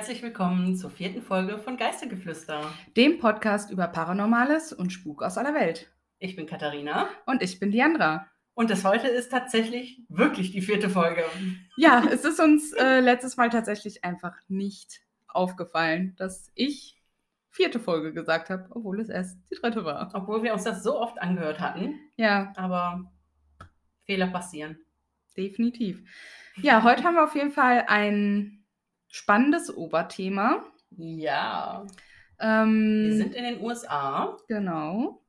Herzlich willkommen zur vierten Folge von Geistergeflüster. Dem Podcast über Paranormales und Spuk aus aller Welt. Ich bin Katharina. Und ich bin Diandra. Und das heute ist tatsächlich wirklich die vierte Folge. Ja, es ist uns äh, letztes Mal tatsächlich einfach nicht aufgefallen, dass ich vierte Folge gesagt habe, obwohl es erst die dritte war. Obwohl wir uns das so oft angehört hatten. Ja. Aber Fehler passieren. Definitiv. Ja, heute haben wir auf jeden Fall ein spannendes Oberthema. Ja. Ähm, Wir sind in den USA. Genau.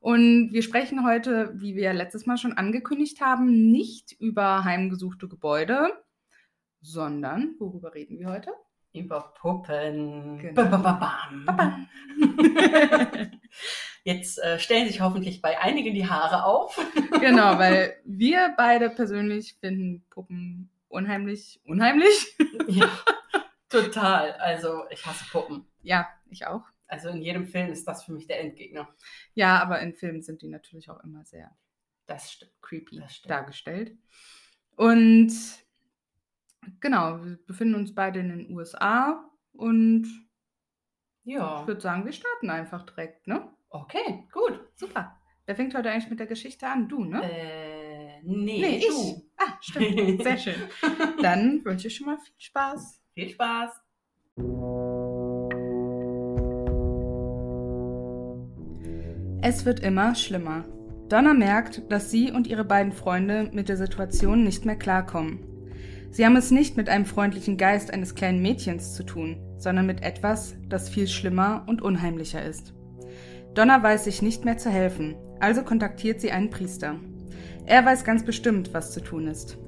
Und wir sprechen heute, wie wir letztes Mal schon angekündigt haben, nicht über heimgesuchte Gebäude, sondern worüber reden wir heute? Über Puppen. Genau. Ba-ba-ba-bam. Bam. Jetzt äh, stellen sich hoffentlich bei einigen die Haare auf. genau, weil wir beide persönlich finden Puppen unheimlich, unheimlich. ja, total. Also ich hasse Puppen. Ja, ich auch. Also in jedem Film ist das für mich der Endgegner. Ja, aber in Filmen sind die natürlich auch immer sehr Das creepy Das dargestellt. Und genau, wir befinden uns beide in den USA und Ja. ich würde sagen, wir starten einfach direkt, ne? Okay, gut. Super. Wer fängt heute eigentlich mit der Geschichte an? Du, ne? Äh, nee, nee, ich. du. Ah, stimmt. Sehr schön. Dann wünsche ich schon mal viel Spaß. Viel Spaß. Es wird immer schlimmer. Donna merkt, dass sie und ihre beiden Freunde mit der Situation nicht mehr klarkommen. Sie haben es nicht mit einem freundlichen Geist eines kleinen Mädchens zu tun, sondern mit etwas, das viel schlimmer und unheimlicher ist. Donna weiß sich nicht mehr zu helfen, also kontaktiert sie einen Priester. Er weiß ganz bestimmt, was zu tun ist.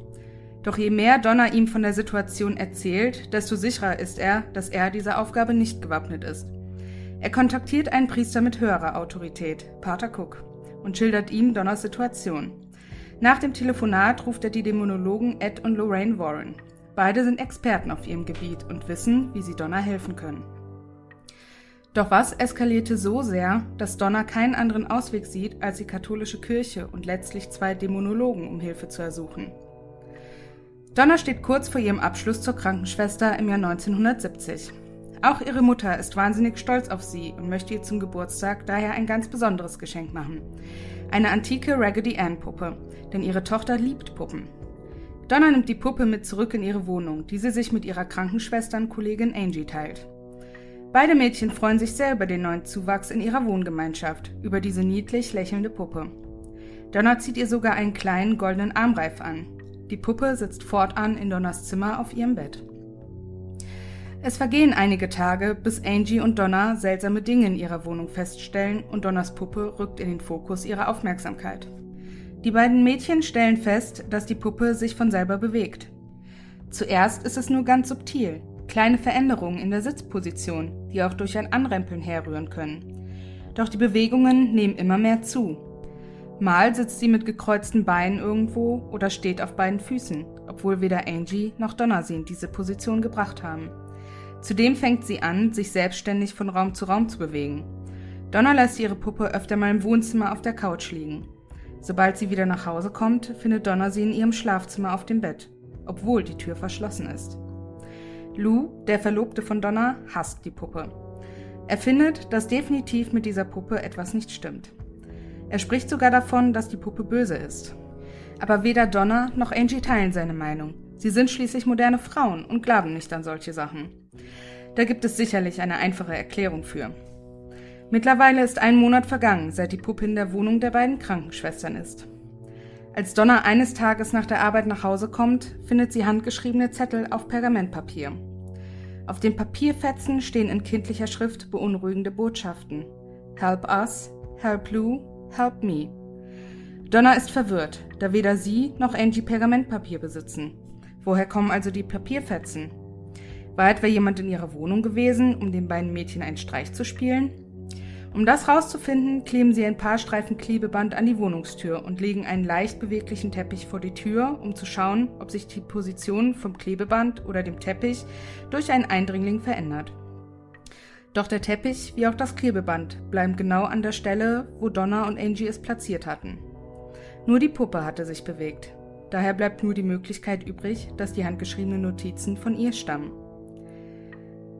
Doch je mehr Donna ihm von der Situation erzählt, desto sicherer ist er, dass er dieser Aufgabe nicht gewappnet ist. Er kontaktiert einen Priester mit höherer Autorität, Pater Cook, und schildert ihm Donners Situation. Nach dem Telefonat ruft er die Dämonologen Ed und Lorraine Warren. Beide sind Experten auf ihrem Gebiet und wissen, wie sie Donna helfen können. Doch was eskalierte so sehr, dass Donna keinen anderen Ausweg sieht, als die katholische Kirche und letztlich zwei Dämonologen um Hilfe zu ersuchen. Donna steht kurz vor ihrem Abschluss zur Krankenschwester im Jahr 1970. Auch ihre Mutter ist wahnsinnig stolz auf sie und möchte ihr zum Geburtstag daher ein ganz besonderes Geschenk machen. Eine antike Raggedy Ann Puppe, denn ihre Tochter liebt Puppen. Donna nimmt die Puppe mit zurück in ihre Wohnung, die sie sich mit ihrer Krankenschwestern-Kollegin Angie teilt. Beide Mädchen freuen sich sehr über den neuen Zuwachs in ihrer Wohngemeinschaft, über diese niedlich lächelnde Puppe. Donna zieht ihr sogar einen kleinen goldenen Armreif an. Die Puppe sitzt fortan in Donnas Zimmer auf ihrem Bett. Es vergehen einige Tage, bis Angie und Donna seltsame Dinge in ihrer Wohnung feststellen und Donners Puppe rückt in den Fokus ihrer Aufmerksamkeit. Die beiden Mädchen stellen fest, dass die Puppe sich von selber bewegt. Zuerst ist es nur ganz subtil, kleine Veränderungen in der Sitzposition, die auch durch ein Anrempeln herrühren können. Doch die Bewegungen nehmen immer mehr zu. Mal sitzt sie mit gekreuzten Beinen irgendwo oder steht auf beiden Füßen, obwohl weder Angie noch Donna sie in diese Position gebracht haben. Zudem fängt sie an, sich selbstständig von Raum zu Raum zu bewegen. Donna lässt ihre Puppe öfter mal im Wohnzimmer auf der Couch liegen. Sobald sie wieder nach Hause kommt, findet Donna sie in ihrem Schlafzimmer auf dem Bett, obwohl die Tür verschlossen ist. Lou, der Verlobte von Donna, hasst die Puppe. Er findet, dass definitiv mit dieser Puppe etwas nicht stimmt. Er spricht sogar davon, dass die Puppe böse ist. Aber weder Donna noch Angie teilen seine Meinung. Sie sind schließlich moderne Frauen und glauben nicht an solche Sachen. Da gibt es sicherlich eine einfache Erklärung für. Mittlerweile ist ein Monat vergangen, seit die Puppe in der Wohnung der beiden Krankenschwestern ist. Als Donna eines Tages nach der Arbeit nach Hause kommt, findet sie handgeschriebene Zettel auf Pergamentpapier. Auf den Papierfetzen stehen in kindlicher Schrift beunruhigende Botschaften. Help us, help Lou, help me. Donna ist verwirrt, da weder sie noch Angie Pergamentpapier besitzen. Woher kommen also die Papierfetzen? War etwa jemand in ihrer Wohnung gewesen, um den beiden Mädchen einen Streich zu spielen? Um das rauszufinden, kleben sie ein paar Streifen Klebeband an die Wohnungstür und legen einen leicht beweglichen Teppich vor die Tür, um zu schauen, ob sich die Position vom Klebeband oder dem Teppich durch einen Eindringling verändert. Doch der Teppich wie auch das Klebeband bleiben genau an der Stelle, wo Donna und Angie es platziert hatten. Nur die Puppe hatte sich bewegt. Daher bleibt nur die Möglichkeit übrig, dass die handgeschriebenen Notizen von ihr stammen.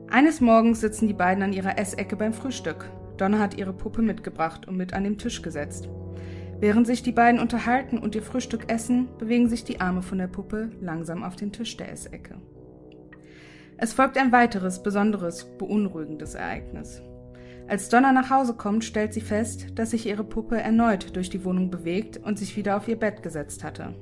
Eines Morgens sitzen die beiden an ihrer Essecke beim Frühstück. Donna hat ihre Puppe mitgebracht und mit an den Tisch gesetzt. Während sich die beiden unterhalten und ihr Frühstück essen, bewegen sich die Arme von der Puppe langsam auf den Tisch der Essecke. Es folgt ein weiteres, besonderes, beunruhigendes Ereignis. Als Donna nach Hause kommt, stellt sie fest, dass sich ihre Puppe erneut durch die Wohnung bewegt und sich wieder auf ihr Bett gesetzt hatte.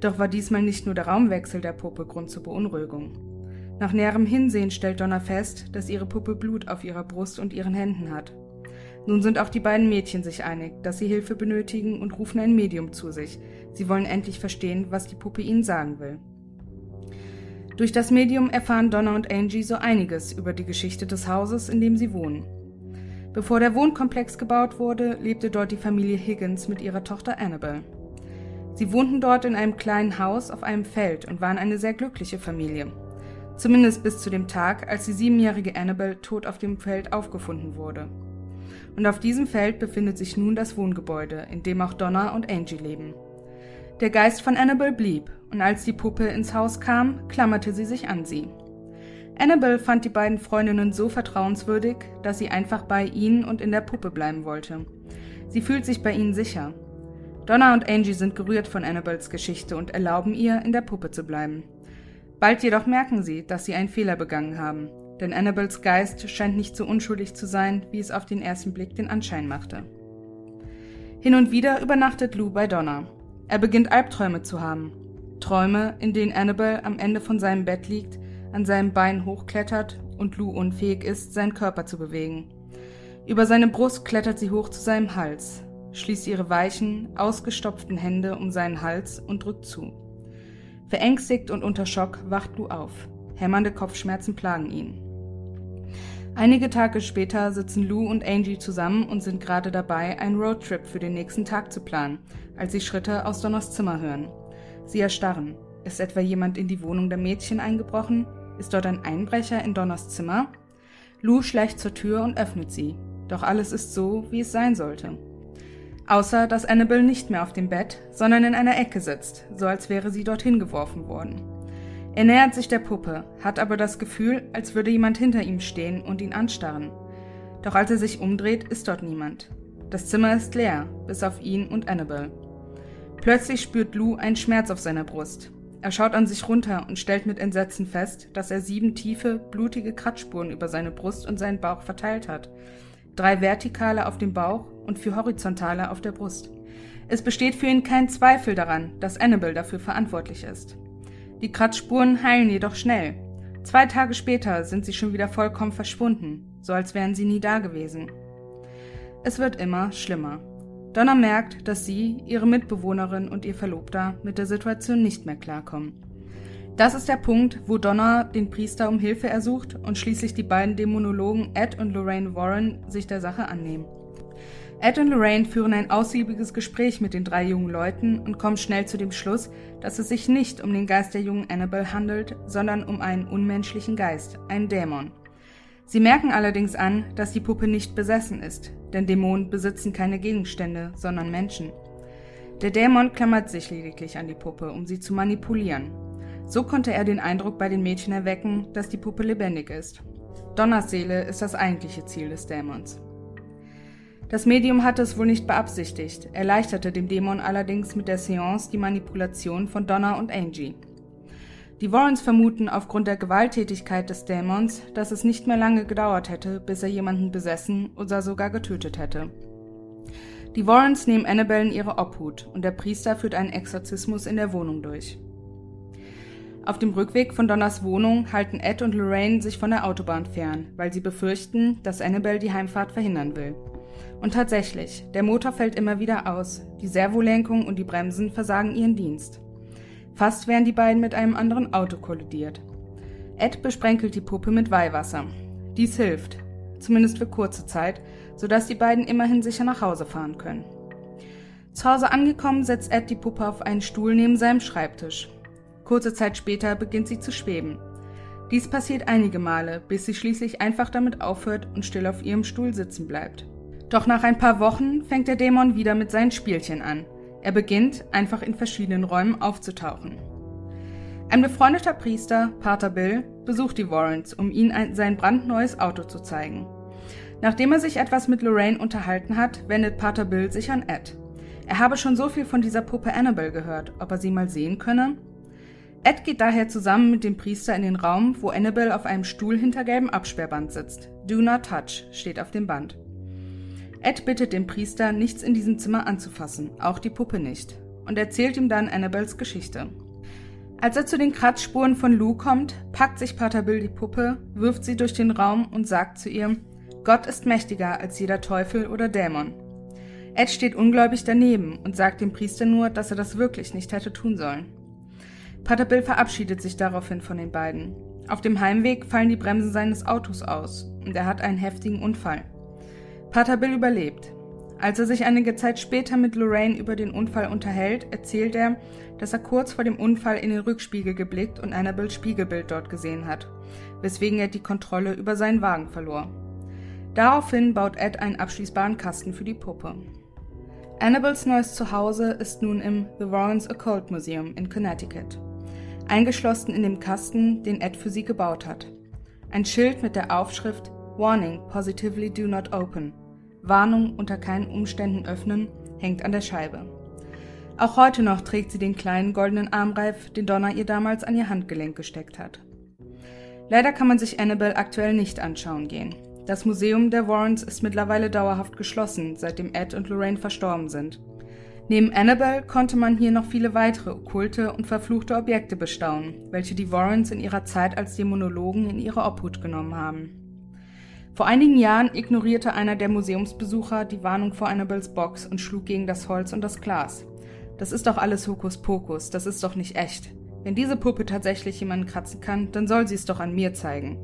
Doch war diesmal nicht nur der Raumwechsel der Puppe Grund zur Beunruhigung. Nach näherem Hinsehen stellt Donna fest, dass ihre Puppe Blut auf ihrer Brust und ihren Händen hat. Nun sind auch die beiden Mädchen sich einig, dass sie Hilfe benötigen und rufen ein Medium zu sich. Sie wollen endlich verstehen, was die Puppe ihnen sagen will. Durch das Medium erfahren Donna und Angie so einiges über die Geschichte des Hauses, in dem sie wohnen. Bevor der Wohnkomplex gebaut wurde, lebte dort die Familie Higgins mit ihrer Tochter Annabel. Sie wohnten dort in einem kleinen Haus auf einem Feld und waren eine sehr glückliche Familie. Zumindest bis zu dem Tag, als die siebenjährige Annabel tot auf dem Feld aufgefunden wurde und auf diesem Feld befindet sich nun das Wohngebäude, in dem auch Donna und Angie leben. Der Geist von Annabel blieb, und als die Puppe ins Haus kam, klammerte sie sich an sie. Annabel fand die beiden Freundinnen so vertrauenswürdig, dass sie einfach bei ihnen und in der Puppe bleiben wollte. Sie fühlt sich bei ihnen sicher. Donna und Angie sind gerührt von Annabels Geschichte und erlauben ihr, in der Puppe zu bleiben. Bald jedoch merken sie, dass sie einen Fehler begangen haben denn Annabels Geist scheint nicht so unschuldig zu sein, wie es auf den ersten Blick den Anschein machte. Hin und wieder übernachtet Lou bei Donna. Er beginnt Albträume zu haben. Träume, in denen Annabel am Ende von seinem Bett liegt, an seinem Bein hochklettert und Lou unfähig ist, seinen Körper zu bewegen. Über seine Brust klettert sie hoch zu seinem Hals, schließt ihre weichen, ausgestopften Hände um seinen Hals und drückt zu. Verängstigt und unter Schock wacht Lou auf. Hämmernde Kopfschmerzen plagen ihn. Einige Tage später sitzen Lou und Angie zusammen und sind gerade dabei, einen Roadtrip für den nächsten Tag zu planen, als sie Schritte aus Donners Zimmer hören. Sie erstarren. Ist etwa jemand in die Wohnung der Mädchen eingebrochen? Ist dort ein Einbrecher in Donners Zimmer? Lou schleicht zur Tür und öffnet sie. Doch alles ist so, wie es sein sollte. Außer, dass Annabel nicht mehr auf dem Bett, sondern in einer Ecke sitzt, so als wäre sie dorthin geworfen worden. Er nähert sich der Puppe, hat aber das Gefühl, als würde jemand hinter ihm stehen und ihn anstarren. Doch als er sich umdreht, ist dort niemand. Das Zimmer ist leer, bis auf ihn und Annabel. Plötzlich spürt Lou einen Schmerz auf seiner Brust. Er schaut an sich runter und stellt mit Entsetzen fest, dass er sieben tiefe, blutige Kratzspuren über seine Brust und seinen Bauch verteilt hat. Drei vertikale auf dem Bauch und vier horizontale auf der Brust. Es besteht für ihn kein Zweifel daran, dass Annabel dafür verantwortlich ist. Die Kratzspuren heilen jedoch schnell. Zwei Tage später sind sie schon wieder vollkommen verschwunden, so als wären sie nie da gewesen. Es wird immer schlimmer. Donna merkt, dass sie, ihre Mitbewohnerin und ihr Verlobter mit der Situation nicht mehr klarkommen. Das ist der Punkt, wo Donna den Priester um Hilfe ersucht und schließlich die beiden Dämonologen Ed und Lorraine Warren sich der Sache annehmen. Ed und Lorraine führen ein ausgiebiges Gespräch mit den drei jungen Leuten und kommen schnell zu dem Schluss, dass es sich nicht um den Geist der jungen Annabel handelt, sondern um einen unmenschlichen Geist, einen Dämon. Sie merken allerdings an, dass die Puppe nicht besessen ist, denn Dämonen besitzen keine Gegenstände, sondern Menschen. Der Dämon klammert sich lediglich an die Puppe, um sie zu manipulieren. So konnte er den Eindruck bei den Mädchen erwecken, dass die Puppe lebendig ist. Donners Seele ist das eigentliche Ziel des Dämons. Das Medium hatte es wohl nicht beabsichtigt, erleichterte dem Dämon allerdings mit der Seance die Manipulation von Donna und Angie. Die Warrens vermuten aufgrund der Gewalttätigkeit des Dämons, dass es nicht mehr lange gedauert hätte, bis er jemanden besessen oder sogar getötet hätte. Die Warrens nehmen Annabelle in ihre Obhut und der Priester führt einen Exorzismus in der Wohnung durch. Auf dem Rückweg von Donners Wohnung halten Ed und Lorraine sich von der Autobahn fern, weil sie befürchten, dass Annabelle die Heimfahrt verhindern will. Und tatsächlich, der Motor fällt immer wieder aus, die Servolenkung und die Bremsen versagen ihren Dienst. Fast wären die beiden mit einem anderen Auto kollidiert. Ed besprenkelt die Puppe mit Weihwasser. Dies hilft, zumindest für kurze Zeit, sodass die beiden immerhin sicher nach Hause fahren können. Zu Hause angekommen, setzt Ed die Puppe auf einen Stuhl neben seinem Schreibtisch. Kurze Zeit später beginnt sie zu schweben. Dies passiert einige Male, bis sie schließlich einfach damit aufhört und still auf ihrem Stuhl sitzen bleibt. Doch nach ein paar Wochen fängt der Dämon wieder mit seinen Spielchen an. Er beginnt, einfach in verschiedenen Räumen aufzutauchen. Ein befreundeter Priester, Pater Bill, besucht die Warrens, um ihnen ein, sein brandneues Auto zu zeigen. Nachdem er sich etwas mit Lorraine unterhalten hat, wendet Pater Bill sich an Ed. Er habe schon so viel von dieser Puppe Annabelle gehört, ob er sie mal sehen könne. Ed geht daher zusammen mit dem Priester in den Raum, wo Annabelle auf einem Stuhl hinter gelbem Absperrband sitzt. Do not touch steht auf dem Band. Ed bittet den Priester, nichts in diesem Zimmer anzufassen, auch die Puppe nicht, und erzählt ihm dann Annabelles Geschichte. Als er zu den Kratzspuren von Lou kommt, packt sich Pater Bill die Puppe, wirft sie durch den Raum und sagt zu ihr, Gott ist mächtiger als jeder Teufel oder Dämon. Ed steht ungläubig daneben und sagt dem Priester nur, dass er das wirklich nicht hätte tun sollen. Pater Bill verabschiedet sich daraufhin von den beiden. Auf dem Heimweg fallen die Bremsen seines Autos aus und er hat einen heftigen Unfall. Pater Bill überlebt. Als er sich einige Zeit später mit Lorraine über den Unfall unterhält, erzählt er, dass er kurz vor dem Unfall in den Rückspiegel geblickt und Annabels Spiegelbild dort gesehen hat, weswegen er die Kontrolle über seinen Wagen verlor. Daraufhin baut Ed einen abschließbaren Kasten für die Puppe. Annabels neues Zuhause ist nun im The Warrens Occult Museum in Connecticut, eingeschlossen in dem Kasten, den Ed für sie gebaut hat. Ein Schild mit der Aufschrift Warning, positively do not open Warnung unter keinen Umständen öffnen, hängt an der Scheibe. Auch heute noch trägt sie den kleinen goldenen Armreif, den Donna ihr damals an ihr Handgelenk gesteckt hat. Leider kann man sich Annabelle aktuell nicht anschauen gehen. Das Museum der Warrens ist mittlerweile dauerhaft geschlossen, seitdem Ed und Lorraine verstorben sind. Neben Annabelle konnte man hier noch viele weitere okkulte und verfluchte Objekte bestaunen, welche die Warrens in ihrer Zeit als Dämonologen in ihre Obhut genommen haben. Vor einigen Jahren ignorierte einer der Museumsbesucher die Warnung vor Annabels Box und schlug gegen das Holz und das Glas. Das ist doch alles Hokuspokus, das ist doch nicht echt. Wenn diese Puppe tatsächlich jemanden kratzen kann, dann soll sie es doch an mir zeigen.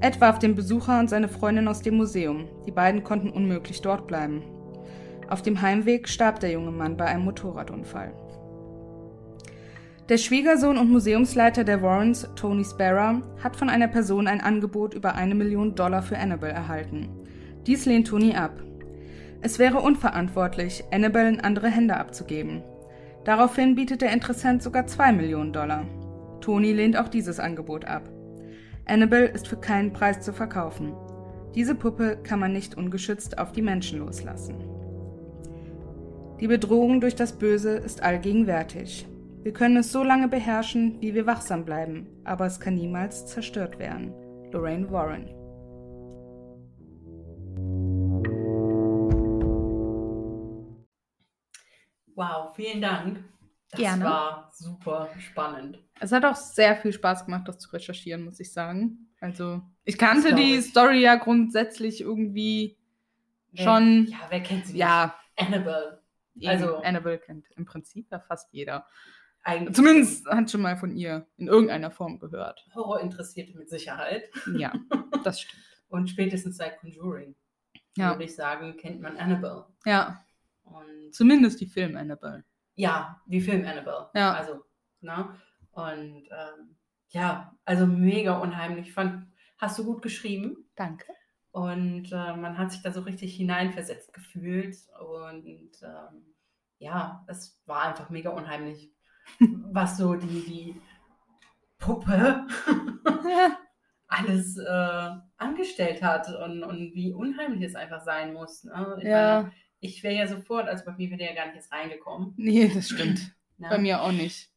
Ed warf den Besucher und seine Freundin aus dem Museum. Die beiden konnten unmöglich dort bleiben. Auf dem Heimweg starb der junge Mann bei einem Motorradunfall. Der Schwiegersohn und Museumsleiter der Warrens, Tony Sparrow, hat von einer Person ein Angebot über eine Million Dollar für Annabelle erhalten. Dies lehnt Tony ab. Es wäre unverantwortlich, Annabelle in andere Hände abzugeben. Daraufhin bietet der Interessent sogar zwei Millionen Dollar. Tony lehnt auch dieses Angebot ab. Annabelle ist für keinen Preis zu verkaufen. Diese Puppe kann man nicht ungeschützt auf die Menschen loslassen. Die Bedrohung durch das Böse ist allgegenwärtig. Wir können es so lange beherrschen, wie wir wachsam bleiben, aber es kann niemals zerstört werden. Lorraine Warren. Wow, vielen Dank. Das Gerne. war super spannend. Es hat auch sehr viel Spaß gemacht, das zu recherchieren, muss ich sagen. Also, ich kannte die ich. Story ja grundsätzlich irgendwie Wer- schon. Ja, wer kennt sie Ja, nicht? Annabelle. Also Annabelle kennt im Prinzip ja fast jeder. Eigentlich Zumindest hat schon mal von ihr in irgendeiner Form gehört. Horrorinteressierte mit Sicherheit. Ja, das stimmt. Und spätestens seit Conjuring, Ja, würde ich sagen, kennt man Annabelle. ja, Und zumindest die Film Annabelle. ja, die Film Annabelle. Ja. Also, ne? Und ähm, ja, also mega unheimlich. Ich Fand, hast du gut geschrieben? Danke. Und äh, man hat sich da so richtig hineinversetzt gefühlt. Und ähm, ja, es war einfach mega unheimlich, was so die, die Puppe alles äh, angestellt hat und, und wie unheimlich es einfach sein muss. Ne? Ich, Ja. ich wäre ja sofort, also bei mir wäre der ja gar nicht reingekommen. Nee, das stimmt. Ne? Bei mir auch nicht.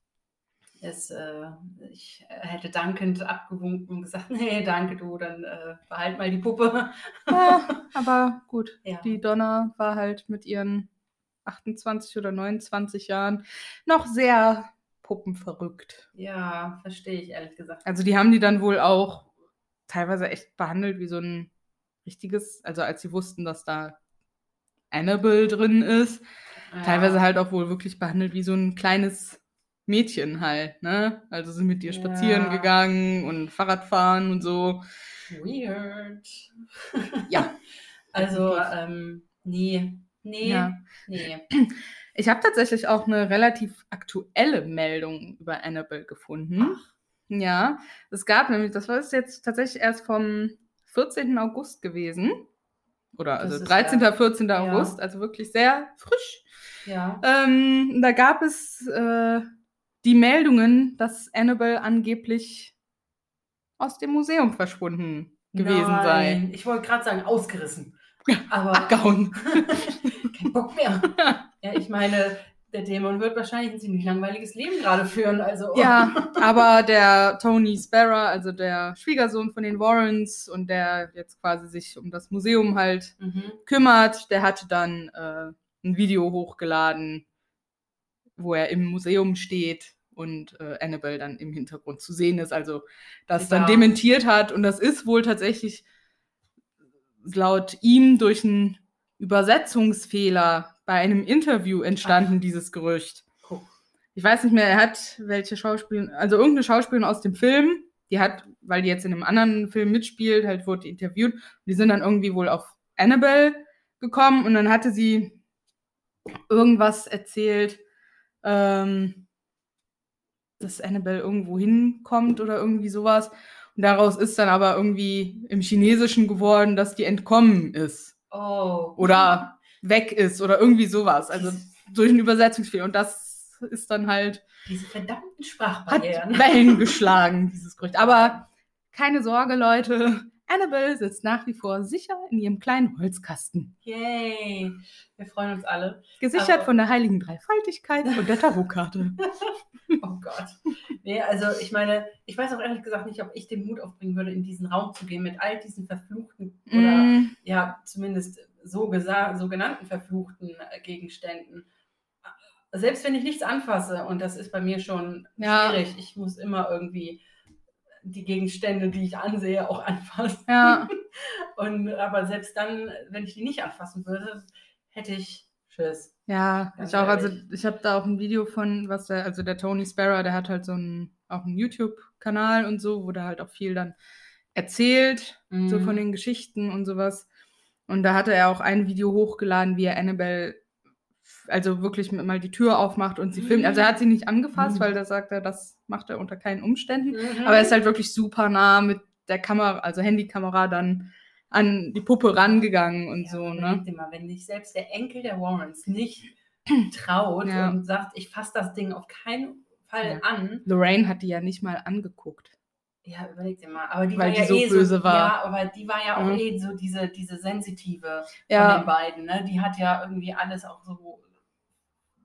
Es, äh, ich hätte dankend abgewunken und gesagt, nee, danke du, dann äh, behalt mal die Puppe. Ja, aber gut. Ja. Die Donna war halt mit ihren 28 oder 29 Jahren noch sehr puppenverrückt. Ja, verstehe ich ehrlich gesagt. Also die haben die dann wohl auch teilweise echt behandelt wie so ein richtiges, also als sie wussten, dass da Annabelle drin ist, teilweise Ja. halt auch wohl wirklich behandelt wie so ein kleines Mädchen halt, ne? Also sind mit ihr spazieren Ja. gegangen und Fahrradfahren und so. Weird. Ja. Also, ähm, nee, nee, Ja. nee. Ich habe tatsächlich auch eine relativ aktuelle Meldung über Annabelle gefunden. Ja, es gab nämlich, das war jetzt tatsächlich erst vom 14. August gewesen. Oder Das also ist 13. ja- 14. ja. August, also wirklich sehr frisch. Ja. Ähm, da gab es äh, die Meldungen, dass Annabelle angeblich aus dem Museum verschwunden gewesen sei. Nein, Ich wollte gerade sagen, ausgerissen. Aber Abgehauen. kein Bock mehr. Ja, ich meine, der Dämon wird wahrscheinlich ein ziemlich langweiliges Leben gerade führen. Also Ja, aber der Tony Sparrow, also der Schwiegersohn von den Warrens und der jetzt quasi sich um das Museum halt Mhm. kümmert, der hatte dann äh, ein Video hochgeladen, wo er im Museum steht und äh, Annabelle dann im Hintergrund zu sehen ist. Also das dann Ja. dementiert hat und das ist wohl tatsächlich laut ihm durch einen Übersetzungsfehler bei einem Interview entstanden, dieses Gerücht. Guck. Ich weiß nicht mehr, er hat welche Schauspielerin, also irgendeine Schauspielerin aus dem Film, die hat, weil die jetzt in einem anderen Film mitspielt, halt wurde die interviewt. Und die sind dann irgendwie wohl auf Annabelle gekommen und dann hatte sie irgendwas erzählt, ähm, dass Annabelle irgendwo hinkommt oder irgendwie sowas. Und daraus ist dann aber irgendwie im Chinesischen geworden, dass die entkommen ist Oh. oder weg ist oder irgendwie sowas. Also durch einen Übersetzungsfehler. Und das ist dann halt, Diese verdammten hat Sprachbarrieren. Wellen geschlagen, dieses Gerücht. Aber keine Sorge, Leute. Annabelle sitzt nach wie vor sicher in ihrem kleinen Holzkasten. Yay. Wir freuen uns alle. Gesichert Aber- von der heiligen Dreifaltigkeit und der Tarotkarte. Oh Gott. Nee, also ich meine, ich weiß auch ehrlich gesagt nicht, ob ich den Mut aufbringen würde, in diesen Raum zu gehen mit all diesen verfluchten oder Mm, ja, zumindest so gesa- sogenannten verfluchten äh, Gegenständen. Selbst wenn ich nichts anfasse, und das ist bei mir schon Ja. schwierig, ich muss immer irgendwie die Gegenstände, die ich ansehe, auch anfassen. ja, Und aber selbst dann, wenn ich die nicht anfassen würde, hätte ich Schiss. ja, Ganz ich auch. Also ehrlich. ich habe da auch ein Video von, was der, also der Tony Sparrow, der hat halt so einen, auch einen YouTube-Kanal und so, wo der halt auch viel dann erzählt, so Mhm. von den Geschichten und sowas. Und da hatte er auch ein Video hochgeladen, wie er Annabelle also wirklich mal die Tür aufmacht und sie filmt. Also er hat sie nicht angefasst, Mhm. weil da sagt er, das macht er unter keinen Umständen. Mhm. Aber er ist halt wirklich super nah mit der Kamera, also Handykamera dann an die Puppe rangegangen und Ja, so, überleg ne? dir mal, wenn sich selbst der Enkel der Warrens nicht traut Ja. und sagt, ich fasse das Ding auf keinen Fall Ja. an, Lorraine hat die ja nicht mal angeguckt. ja, überleg dir mal. Aber die Weil war die ja so eh böse so, war. Ja, aber die war ja auch Mhm. eh so diese, diese sensitive von Ja. den beiden. Ne? Die hat ja irgendwie alles auch so,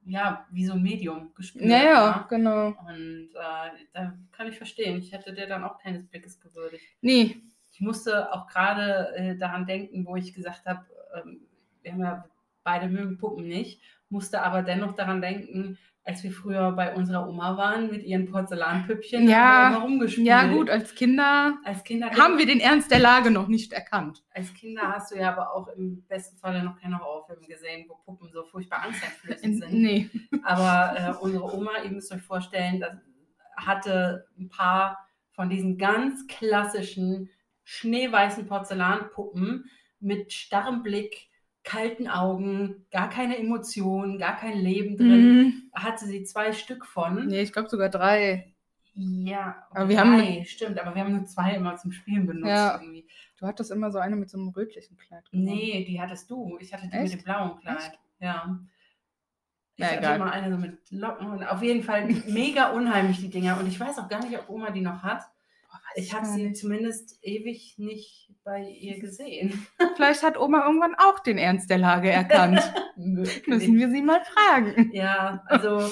ja, wie so ein Medium gespürt. Ja, ja, genau. Und äh, da kann ich verstehen. Ich hätte der dann auch keines Blickes gewürdigt. Nee, Ich musste auch gerade äh, daran denken, wo ich gesagt habe, ähm, wir haben ja beide mögen Puppen nicht, musste aber dennoch daran denken, als wir früher bei unserer Oma waren mit ihren Porzellanpüppchen, Ja, haben wir immer rumgespielt. ja gut, als Kinder Als Kinder haben wir den Ernst der Lage noch nicht erkannt. als Kinder hast du ja aber auch im besten Falle noch keine Horrorfilme gesehen, wo Puppen so furchtbar angsteinflößend In, sind. nee. Aber äh, unsere Oma, ihr müsst euch vorstellen, das hatte ein paar von diesen ganz klassischen schneeweißen Porzellanpuppen mit starrem Blick, kalten Augen, gar keine Emotionen, gar kein Leben drin. Mhm. Hatte sie zwei Stück von. Nee, ich glaube sogar drei. Ja, Aber wir haben- drei, stimmt, aber wir haben nur zwei immer zum Spielen benutzt. Ja. Irgendwie. Du hattest immer so eine mit so einem rötlichen Kleid. genommen. Nee, die hattest du. Ich hatte die Echt? mit dem blauen Kleid. Echt? Ja. Ich Ja, hatte egal. immer eine so mit Locken. Und auf jeden Fall mega unheimlich, die Dinger. Und ich weiß auch gar nicht, ob Oma die noch hat. Boah, Ich habe sie nicht. zumindest ewig nicht bei ihr gesehen. Vielleicht hat Oma irgendwann auch den Ernst der Lage erkannt. Müssen wir sie mal fragen. Ja, also.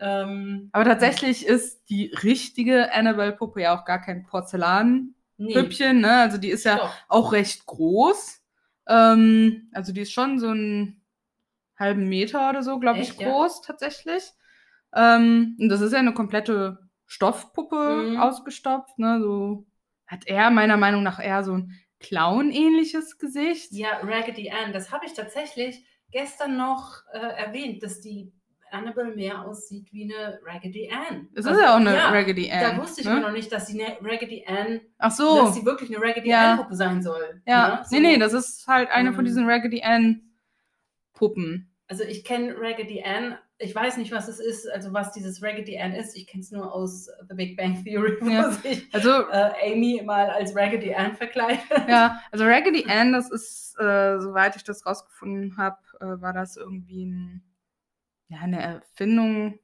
Ähm, Aber tatsächlich ist die richtige Annabelle-Puppe ja auch gar kein Porzellan-Püppchen, nee. ne? Also die ist ja Doch. auch recht groß. Ähm, also die ist schon so einen halben Meter oder so, glaube ich, Echt, ja? groß tatsächlich. Ähm, und das ist ja eine komplette Stoffpuppe Mhm. ausgestopft, ne? So hat er meiner Meinung nach eher so ein Clown-ähnliches Gesicht. Ja, Raggedy Ann, das habe ich tatsächlich gestern noch äh, erwähnt, dass die Annabelle mehr aussieht wie eine Raggedy Ann. Es Also, ist ja auch eine ja, Raggedy Ann. Da wusste ich ne? aber noch nicht, dass sie eine Raggedy Ann, Ach so. dass sie wirklich eine Raggedy Ja. Ann Puppe sein soll. Ja, ne? So, nee, nee, das ist halt eine von ähm, diesen Raggedy Ann Puppen. Also ich kenne Raggedy Ann, ich weiß nicht, was es ist, also was dieses Raggedy Ann ist. Ich kenne es nur aus The Big Bang Theory, wo Ja. sich Also, äh, Amy mal als Raggedy Ann verkleidet. ja, also Raggedy Ann, das ist, äh, soweit ich das rausgefunden habe, äh, war das irgendwie ein, ja, eine Erfindung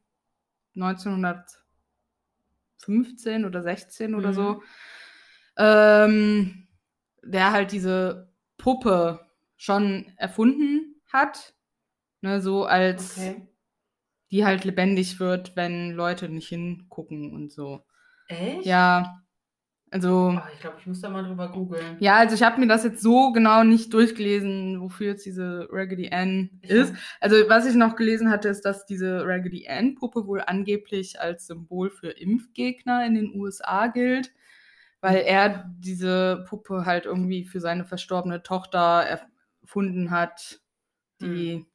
1915 oder 16 oder Mhm. so. ähm, der halt diese Puppe schon erfunden hat. Ne, so als Okay. Die halt lebendig wird, wenn Leute nicht hingucken und so. Echt? Ja, also. Oh, ich glaube, ich muss da mal drüber googeln. Ja, also ich habe mir das jetzt so genau nicht durchgelesen, wofür jetzt diese Raggedy Ann Ich ist. Also was ich noch gelesen hatte, ist, dass diese Raggedy Ann Puppe wohl angeblich als Symbol für Impfgegner in den USA gilt, weil er diese Puppe halt irgendwie für seine verstorbene Tochter erfunden hat, die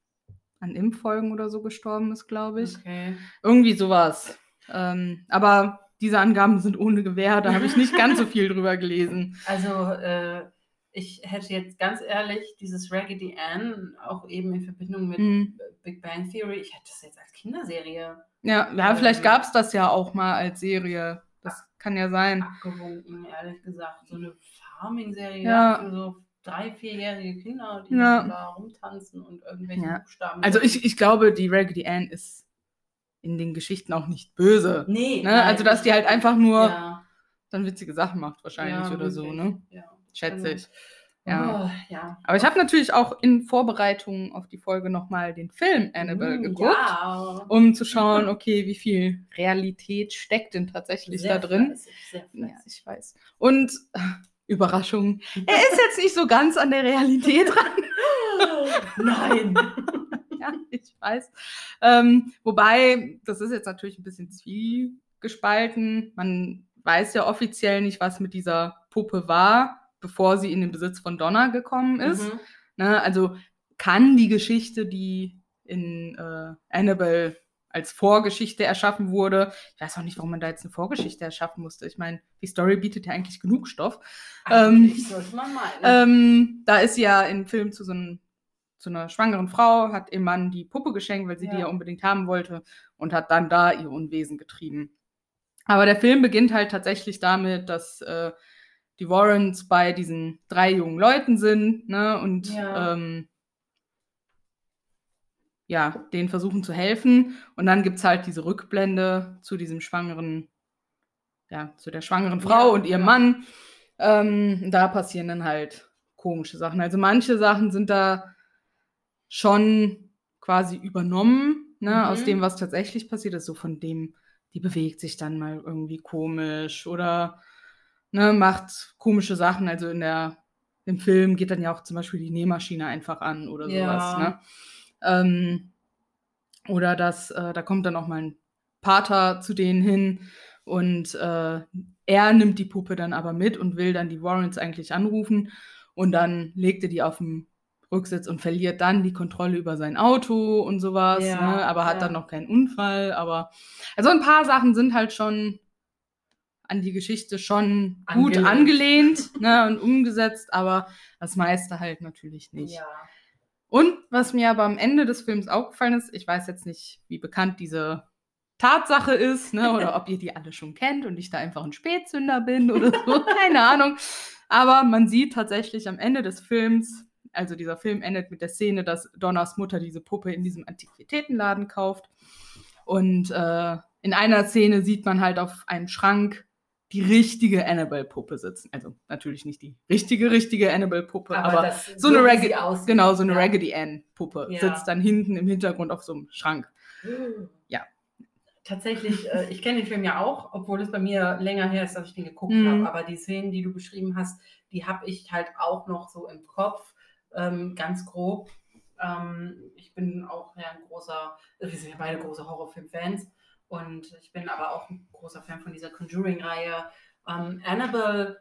an Impffolgen oder so gestorben ist, glaube ich. Okay. Irgendwie sowas. Ähm, aber diese Angaben sind ohne Gewähr, da habe ich nicht ganz so viel drüber gelesen. Also, äh, ich hätte jetzt ganz ehrlich dieses Raggedy Ann auch eben in Verbindung mit Hm. Big Bang Theory, ich hätte das jetzt als Kinderserie Ja, ja vielleicht Ähm. gab es das ja auch mal als Serie. Das kann ja sein. abgewunken, ehrlich gesagt. So eine Farming-Serie Ja. für so drei, vierjährige Kinder, die Ja. da rumtanzen und irgendwelche Ja. Buchstaben. Also ich, ich glaube, die Raggedy Ann ist in den Geschichten auch nicht böse. Nee, Ne? Also dass die halt einfach nur ja, dann witzige Sachen macht wahrscheinlich ja, oder so, ne? Ja. Schätze Also, ich. Ja. Oh, ja. Aber ich habe natürlich auch in Vorbereitung auf die Folge nochmal den Film Annabelle Mm, geguckt, Ja. um zu schauen, okay, wie viel Realität steckt denn tatsächlich Sehr da drin. fleißig, sehr Ja, fleißig. ich weiß. Und Überraschung, er ist jetzt nicht so ganz an der Realität dran. Nein. ja, ich weiß. Ähm, wobei, das ist jetzt natürlich ein bisschen zwiegespalten. Man weiß ja offiziell nicht, was mit dieser Puppe war, bevor sie in den Besitz von Donna gekommen ist. Mhm. Ne? Also kann die Geschichte, die in äh, Annabelle als Vorgeschichte erschaffen wurde, ich weiß auch nicht, warum man da jetzt eine Vorgeschichte erschaffen musste. Ich meine, die Story bietet ja eigentlich genug Stoff. Eigentlich sollte man meinen. Ähm, da ist sie ja im Film zu so einem, zu einer schwangeren Frau, hat ihrem Mann die Puppe geschenkt, weil sie die Ja. ja unbedingt haben wollte und hat dann da ihr Unwesen getrieben. Aber der Film beginnt halt tatsächlich damit, dass äh, die Warrens bei diesen drei jungen Leuten sind, ne, und Ja. ähm, ja, denen versuchen zu helfen. Und dann gibt es halt diese Rückblende zu diesem schwangeren, ja, zu der schwangeren Frau Ja, und ihrem ja. Mann. Ähm, da passieren dann halt komische Sachen. Also manche Sachen sind da schon quasi übernommen, ne, Mhm. aus dem, was tatsächlich passiert ist, so von dem, die bewegt sich dann mal irgendwie komisch oder ne, macht komische Sachen. Also in der, im Film geht dann ja auch zum Beispiel die Nähmaschine einfach an oder sowas, Ja. ne? Ähm, oder das, äh, da kommt dann auch mal ein Pater zu denen hin und äh, er nimmt die Puppe dann aber mit und will dann die Warrens eigentlich anrufen und dann legt er die auf dem Rücksitz und verliert dann die Kontrolle über sein Auto und sowas, Ja, ne? aber hat ja. dann noch keinen Unfall, aber also ein paar Sachen sind halt schon an die Geschichte schon gut Angelehnt. angelehnt ne, und umgesetzt, aber das meiste halt natürlich nicht. Ja. Und was mir aber am Ende des Films aufgefallen ist, ich weiß jetzt nicht, wie bekannt diese Tatsache ist, ne, oder ob ihr die alle schon kennt und ich da einfach ein Spätzünder bin oder so, keine Ahnung. Aber man sieht tatsächlich am Ende des Films, also dieser Film endet mit der Szene, dass Donners Mutter diese Puppe in diesem Antiquitätenladen kauft. Und äh, in einer Szene sieht man halt auf einem Schrank die richtige Annabelle-Puppe sitzen. Also natürlich nicht die richtige, richtige Annabelle-Puppe, aber, das, so eine Raggedy, genau, so eine ja. Raggedy Ann-Puppe Ja. sitzt dann hinten im Hintergrund auf so einem Schrank. Ja. Tatsächlich, äh, ich kenne den Film ja auch, obwohl es bei mir länger her ist, dass ich den geguckt Mhm. habe. Aber die Szenen, die du beschrieben hast, die habe ich halt auch noch so im Kopf, ähm, ganz grob. Ähm, ich bin auch ja, ein großer, wir sind ja beide große Horrorfilm-Fans. Und ich bin aber auch ein großer Fan von dieser Conjuring-Reihe. Ähm, Annabelle,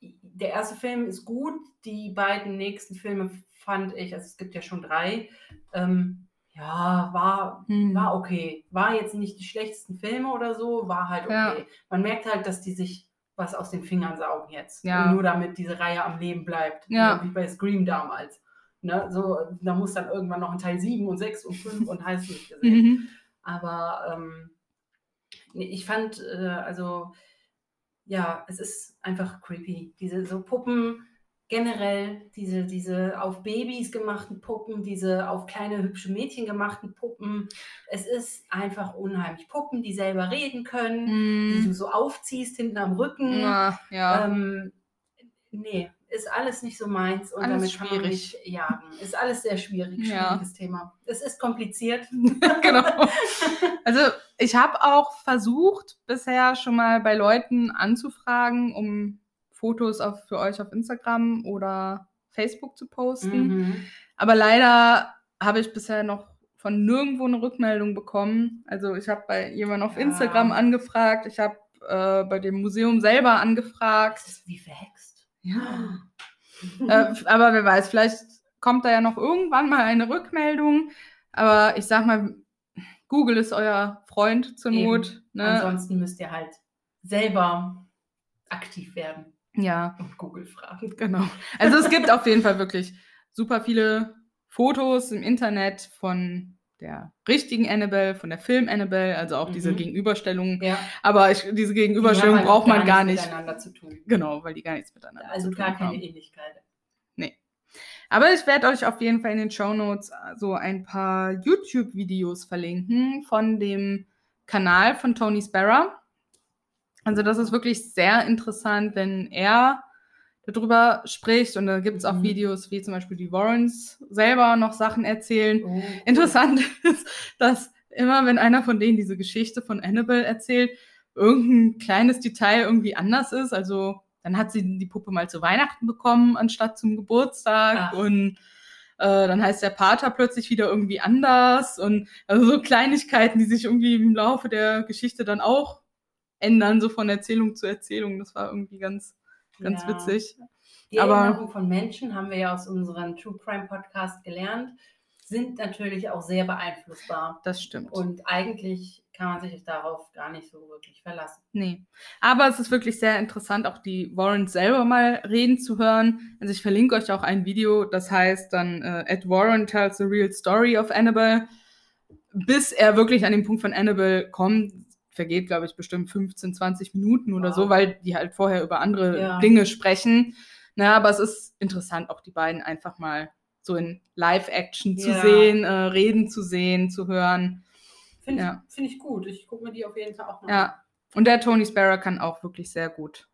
der erste Film ist gut. Die beiden nächsten Filme fand ich, also es gibt ja schon drei, ähm, ja, war, Hm. war okay. War jetzt nicht die schlechtesten Filme oder so, war halt okay. Ja. Man merkt halt, dass die sich was aus den Fingern saugen jetzt. Ja. Nur damit diese Reihe am Leben bleibt. Ja. Wie bei Scream damals. Ne? So, da muss dann irgendwann noch ein Teil 7 und 6 und 5 und heißt nicht gesehen. Mhm. Aber ähm, ich fand, äh, also, ja, es ist einfach creepy. Diese so Puppen, generell diese, diese auf Babys gemachten Puppen, diese auf kleine hübsche Mädchen gemachten Puppen. Es ist einfach unheimlich. Puppen, die selber reden können, mm. die du so aufziehst hinten am Rücken. Ja, ja. Ähm, nee, ist alles nicht so meins und alles damit schwierig. kann man nicht jagen. Ist alles sehr schwierig, schwieriges ja. Thema. Es ist kompliziert. genau. Also ich habe auch versucht, bisher schon mal bei Leuten anzufragen, um Fotos auf, für euch auf Instagram oder Facebook zu posten. Mhm. Aber leider habe ich bisher noch von nirgendwo eine Rückmeldung bekommen. Also ich habe bei jemandem auf ja. Instagram angefragt, ich habe äh, bei dem Museum selber angefragt. Das ist wie verhext. Ja. äh, aber wer weiß, vielleicht kommt da ja noch irgendwann mal eine Rückmeldung. Aber ich sag mal, Google ist euer Freund zur Not. Ne? Ansonsten müsst ihr halt selber aktiv werden. Ja. Und Google fragen. Genau. Also es gibt auf jeden Fall wirklich super viele Fotos im Internet von der richtigen Annabelle, von der Film Annabelle, also auch mhm. diese Gegenüberstellung. Ja. Aber ich, diese Gegenüberstellung die braucht man gar nicht. Miteinander zu tun. Genau, weil die gar nichts miteinander also zu tun haben. Also gar keine Ähnlichkeit. Nee. Aber ich werde euch auf jeden Fall in den Show Notes so ein paar YouTube-Videos verlinken von dem Kanal von Tony Sparrow. Also das ist wirklich sehr interessant, wenn er darüber spricht. Und da gibt es auch mhm. Videos, wie zum Beispiel die Warrens selber noch Sachen erzählen. Oh. Interessant ist, dass immer, wenn einer von denen diese Geschichte von Annabelle erzählt, irgendein kleines Detail irgendwie anders ist. Also dann hat sie die Puppe mal zu Weihnachten bekommen, anstatt zum Geburtstag. Ach. Und äh, dann heißt der Pater plötzlich wieder irgendwie anders. Und also so Kleinigkeiten, die sich irgendwie im Laufe der Geschichte dann auch ändern, so von Erzählung zu Erzählung. Das war irgendwie ganz, ganz ja. witzig. Die Aber, Erinnerung von Menschen haben wir ja aus unserem True Crime Podcast gelernt, sind natürlich auch sehr beeinflussbar. Das stimmt. Und eigentlich kann man sich darauf gar nicht so wirklich verlassen. Nee. Aber es ist wirklich sehr interessant, auch die Warren selber mal reden zu hören. Also ich verlinke euch auch ein Video, das heißt dann äh, Ed Warren tells the real story of Annabelle. Bis er wirklich an den Punkt von Annabelle kommt, vergeht, glaube ich, bestimmt 15, 20 Minuten oder wow. so, weil die halt vorher über andere ja. Dinge sprechen. Naja, aber es ist interessant, auch die beiden einfach mal so in Live-Action zu ja. sehen, äh, reden zu sehen, zu hören. Finde ja. ich, find ich gut. Ich gucke mir die auf jeden Fall auch mal ja. Und der Tony Sparrow kann auch wirklich sehr gut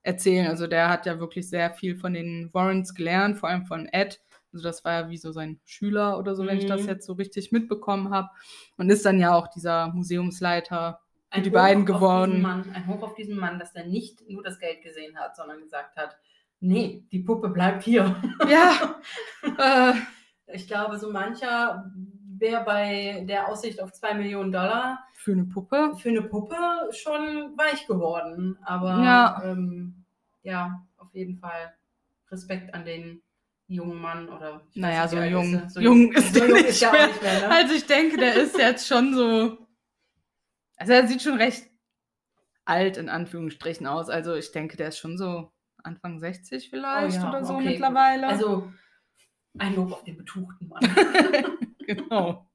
erzählen. Also der hat ja wirklich sehr viel von den Warrens gelernt, vor allem von Ed. Also das war ja wie so sein Schüler oder so, mhm. wenn ich das mhm. jetzt so richtig mitbekommen habe. Und ist dann ja auch dieser Museumsleiter ein die Hoch beiden geworden. Mann, ein Hoch auf diesen Mann, dass der nicht nur das Geld gesehen hat, sondern gesagt hat, nee, die Puppe bleibt hier. Ja. äh, ich glaube, so mancher wäre bei der Aussicht auf zwei Millionen Dollar für eine Puppe für eine Puppe schon weich geworden. Aber ja, ähm, ja auf jeden Fall Respekt an den jungen Mann oder naja, so jung, ist so jung ist so der nicht, ist mehr. nicht mehr. Ne? Also ich denke, der ist jetzt schon so also er sieht schon recht alt in Anführungsstrichen aus. Also ich denke, der ist schon so Anfang 60 vielleicht oh ja, oder so okay, mittlerweile. Gut. Also ein Lob auf den betuchten Mann. genau.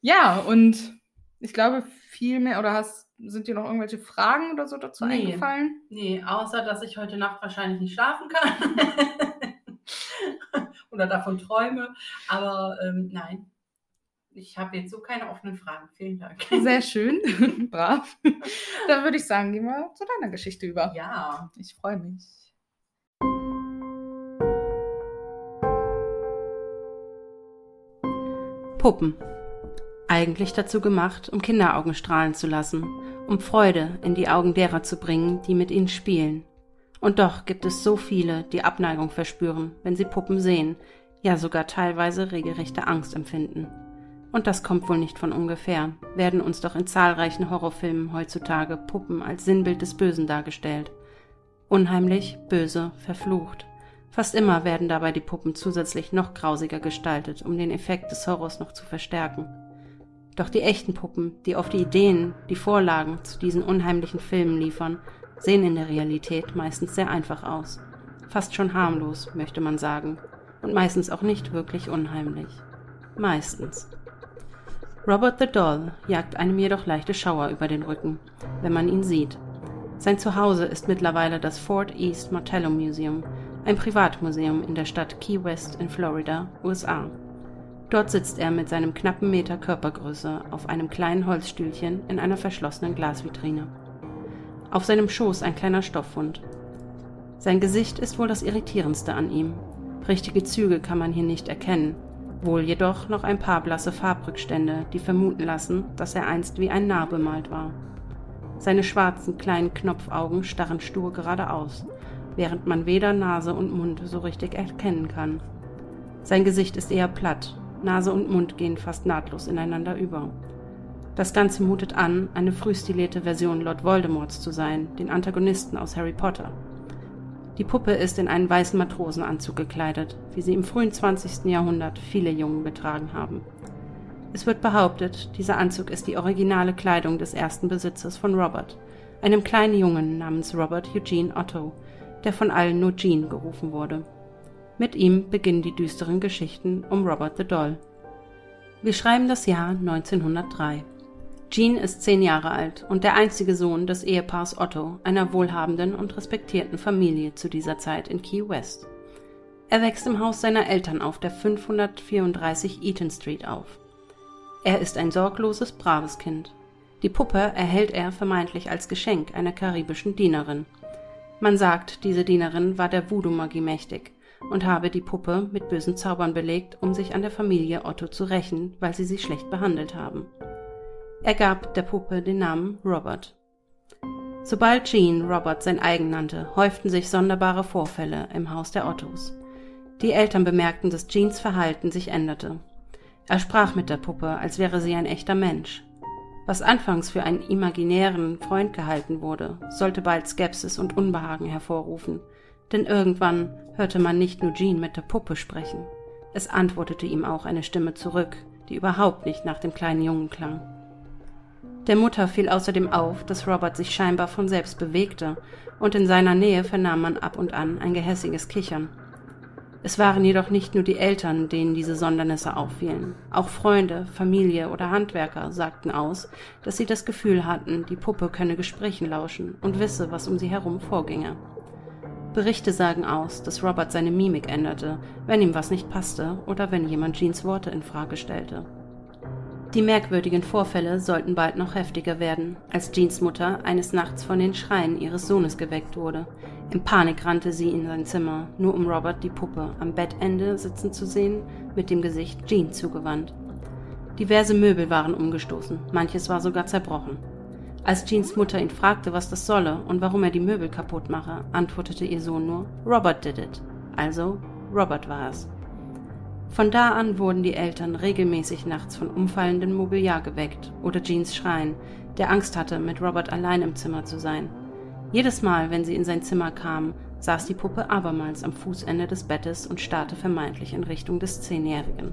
Ja, und ich glaube, viel mehr, oder hast, sind dir noch irgendwelche Fragen oder so dazu nee, eingefallen? Nee, außer dass ich heute Nacht wahrscheinlich nicht schlafen kann. oder davon träume. Aber ähm, nein, ich habe jetzt so keine offenen Fragen. Vielen Dank. Sehr schön. Brav. Dann würde ich sagen, gehen wir zu deiner Geschichte über. Ja. Ich freue mich. Puppen. Eigentlich dazu gemacht, um Kinderaugen strahlen zu lassen, um Freude in die Augen derer zu bringen, die mit ihnen spielen. Und doch gibt es so viele, die Abneigung verspüren, wenn sie Puppen sehen, ja sogar teilweise regelrechte Angst empfinden. Und das kommt wohl nicht von ungefähr, werden uns doch in zahlreichen Horrorfilmen heutzutage Puppen als Sinnbild des Bösen dargestellt. Unheimlich, böse, verflucht. Fast immer werden dabei die Puppen zusätzlich noch grausiger gestaltet, um den Effekt des Horrors noch zu verstärken. Doch die echten Puppen, die oft die Ideen, die Vorlagen zu diesen unheimlichen Filmen liefern, sehen in der Realität meistens sehr einfach aus. Fast schon harmlos, möchte man sagen. Und meistens auch nicht wirklich unheimlich. Meistens. Robert the Doll jagt einem jedoch leichte Schauer über den Rücken, wenn man ihn sieht. Sein Zuhause ist mittlerweile das Fort East Martello Museum, ein Privatmuseum in der Stadt Key West in Florida, USA. Dort sitzt er mit seinem knappen Meter Körpergröße auf einem kleinen Holzstühlchen in einer verschlossenen Glasvitrine. Auf seinem Schoß ein kleiner Stoffhund. Sein Gesicht ist wohl das irritierendste an ihm. Richtige Züge kann man hier nicht erkennen, wohl jedoch noch ein paar blasse Farbrückstände, die vermuten lassen, dass er einst wie ein Narr bemalt war. Seine schwarzen kleinen Knopfaugen starren stur geradeaus, während man weder Nase und Mund so richtig erkennen kann. Sein Gesicht ist eher platt, Nase und Mund gehen fast nahtlos ineinander über. Das Ganze mutet an, eine frühstilierte Version Lord Voldemorts zu sein, den Antagonisten aus Harry Potter. Die Puppe ist in einen weißen Matrosenanzug gekleidet, wie sie im frühen 20. Jahrhundert viele Jungen getragen haben. Es wird behauptet, dieser Anzug ist die originale Kleidung des ersten Besitzers von Robert, einem kleinen Jungen namens Robert Eugene Otto, der von allen nur Jean gerufen wurde. Mit ihm beginnen die düsteren Geschichten um Robert the Doll. Wir schreiben das Jahr 1903. Jean ist zehn Jahre alt und der einzige Sohn des Ehepaars Otto, einer wohlhabenden und respektierten Familie zu dieser Zeit in Key West. Er wächst im Haus seiner Eltern auf der 534 Eaton Street auf. Er ist ein sorgloses, braves Kind. Die Puppe erhält er vermeintlich als Geschenk einer karibischen Dienerin. Man sagt, diese Dienerin war der Voodoo-Magie mächtig und habe die Puppe mit bösen Zaubern belegt, um sich an der Familie Otto zu rächen, weil sie sie schlecht behandelt haben. Er gab der Puppe den Namen Robert. Sobald Jean Robert sein eigen nannte, häuften sich sonderbare Vorfälle im Haus der Ottos. Die Eltern bemerkten, dass Jeans Verhalten sich änderte. Er sprach mit der Puppe, als wäre sie ein echter Mensch. Was anfangs für einen imaginären Freund gehalten wurde, sollte bald Skepsis und Unbehagen hervorrufen, denn irgendwann hörte man nicht nur Jean mit der Puppe sprechen. Es antwortete ihm auch eine Stimme zurück, die überhaupt nicht nach dem kleinen Jungen klang. Der Mutter fiel außerdem auf, dass Robert sich scheinbar von selbst bewegte, und in seiner Nähe vernahm man ab und an ein gehässiges Kichern. Es waren jedoch nicht nur die Eltern, denen diese Sondernisse auffielen. Auch Freunde, Familie oder Handwerker sagten aus, dass sie das Gefühl hatten, die Puppe könne Gesprächen lauschen und wisse, was um sie herum vorginge. Berichte sagen aus, dass Robert seine Mimik änderte, wenn ihm was nicht passte oder wenn jemand Jeans Worte in Frage stellte. Die merkwürdigen Vorfälle sollten bald noch heftiger werden, als Jeans Mutter eines Nachts von den Schreien ihres Sohnes geweckt wurde. In Panik rannte sie in sein Zimmer, nur um Robert die Puppe am Bettende sitzen zu sehen, mit dem Gesicht Jean zugewandt. Diverse Möbel waren umgestoßen, manches war sogar zerbrochen. Als Jeans Mutter ihn fragte, was das solle und warum er die Möbel kaputt mache, antwortete ihr Sohn nur, Robert did it. Also, Robert war es. Von da an wurden die Eltern regelmäßig nachts von umfallendem Mobiliar geweckt oder Jeans Schreien, der Angst hatte, mit Robert allein im Zimmer zu sein. Jedes Mal, wenn sie in sein Zimmer kam, saß die Puppe abermals am Fußende des Bettes und starrte vermeintlich in Richtung des Zehnjährigen.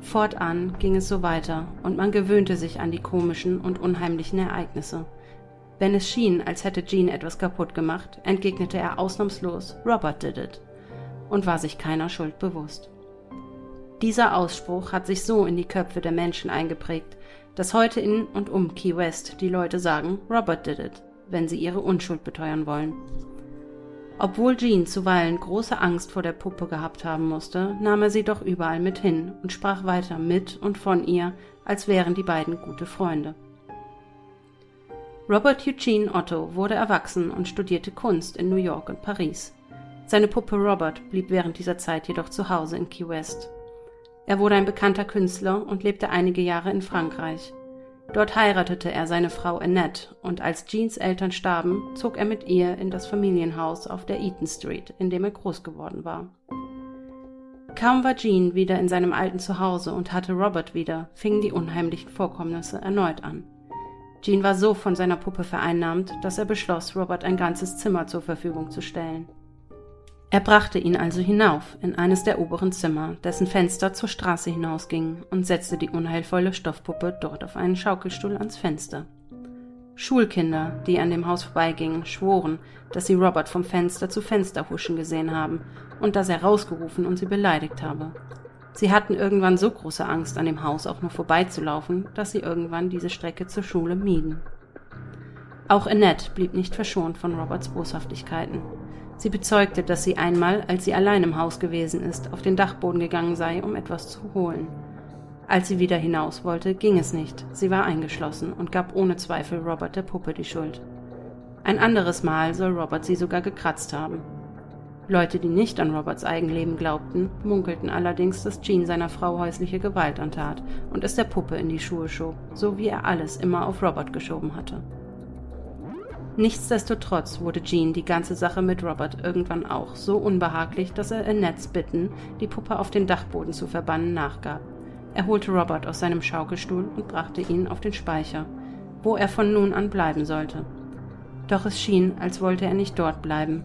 Fortan ging es so weiter, und man gewöhnte sich an die komischen und unheimlichen Ereignisse. Wenn es schien, als hätte Jean etwas kaputt gemacht, entgegnete er ausnahmslos Robert did it und war sich keiner Schuld bewusst. Dieser Ausspruch hat sich so in die Köpfe der Menschen eingeprägt, dass heute in und um Key West die Leute sagen, Robert did it, wenn sie ihre Unschuld beteuern wollen. Obwohl Jean zuweilen große Angst vor der Puppe gehabt haben musste, nahm er sie doch überall mit hin und sprach weiter mit und von ihr, als wären die beiden gute Freunde. Robert Eugene Otto wurde erwachsen und studierte Kunst in New York und Paris. Seine Puppe Robert blieb während dieser Zeit jedoch zu Hause in Key West. Er wurde ein bekannter Künstler und lebte einige Jahre in Frankreich. Dort heiratete er seine Frau Annette und als Jeans Eltern starben, zog er mit ihr in das Familienhaus auf der Eaton Street, in dem er groß geworden war. Kaum war Jean wieder in seinem alten Zuhause und hatte Robert wieder, fingen die unheimlichen Vorkommnisse erneut an. Jean war so von seiner Puppe vereinnahmt, dass er beschloss, Robert ein ganzes Zimmer zur Verfügung zu stellen. Er brachte ihn also hinauf in eines der oberen Zimmer, dessen Fenster zur Straße hinausgingen, und setzte die unheilvolle Stoffpuppe dort auf einen Schaukelstuhl ans Fenster. Schulkinder, die an dem Haus vorbeigingen, schworen, dass sie Robert vom Fenster zu Fenster huschen gesehen haben und dass er rausgerufen und sie beleidigt habe. Sie hatten irgendwann so große Angst, an dem Haus auch nur vorbeizulaufen, dass sie irgendwann diese Strecke zur Schule mieden. Auch Annette blieb nicht verschont von Roberts Boshaftigkeiten. Sie bezeugte, dass sie einmal, als sie allein im Haus gewesen ist, auf den Dachboden gegangen sei, um etwas zu holen. Als sie wieder hinaus wollte, ging es nicht. Sie war eingeschlossen und gab ohne Zweifel Robert der Puppe die Schuld. Ein anderes Mal soll Robert sie sogar gekratzt haben. Leute, die nicht an Roberts Eigenleben glaubten, munkelten allerdings, dass Jean seiner Frau häusliche Gewalt antat und es der Puppe in die Schuhe schob, so wie er alles immer auf Robert geschoben hatte. Nichtsdestotrotz wurde Jean die ganze Sache mit Robert irgendwann auch so unbehaglich, dass er Annettes Bitten, die Puppe auf den Dachboden zu verbannen, nachgab. Er holte Robert aus seinem Schaukelstuhl und brachte ihn auf den Speicher, wo er von nun an bleiben sollte. Doch es schien, als wollte er nicht dort bleiben.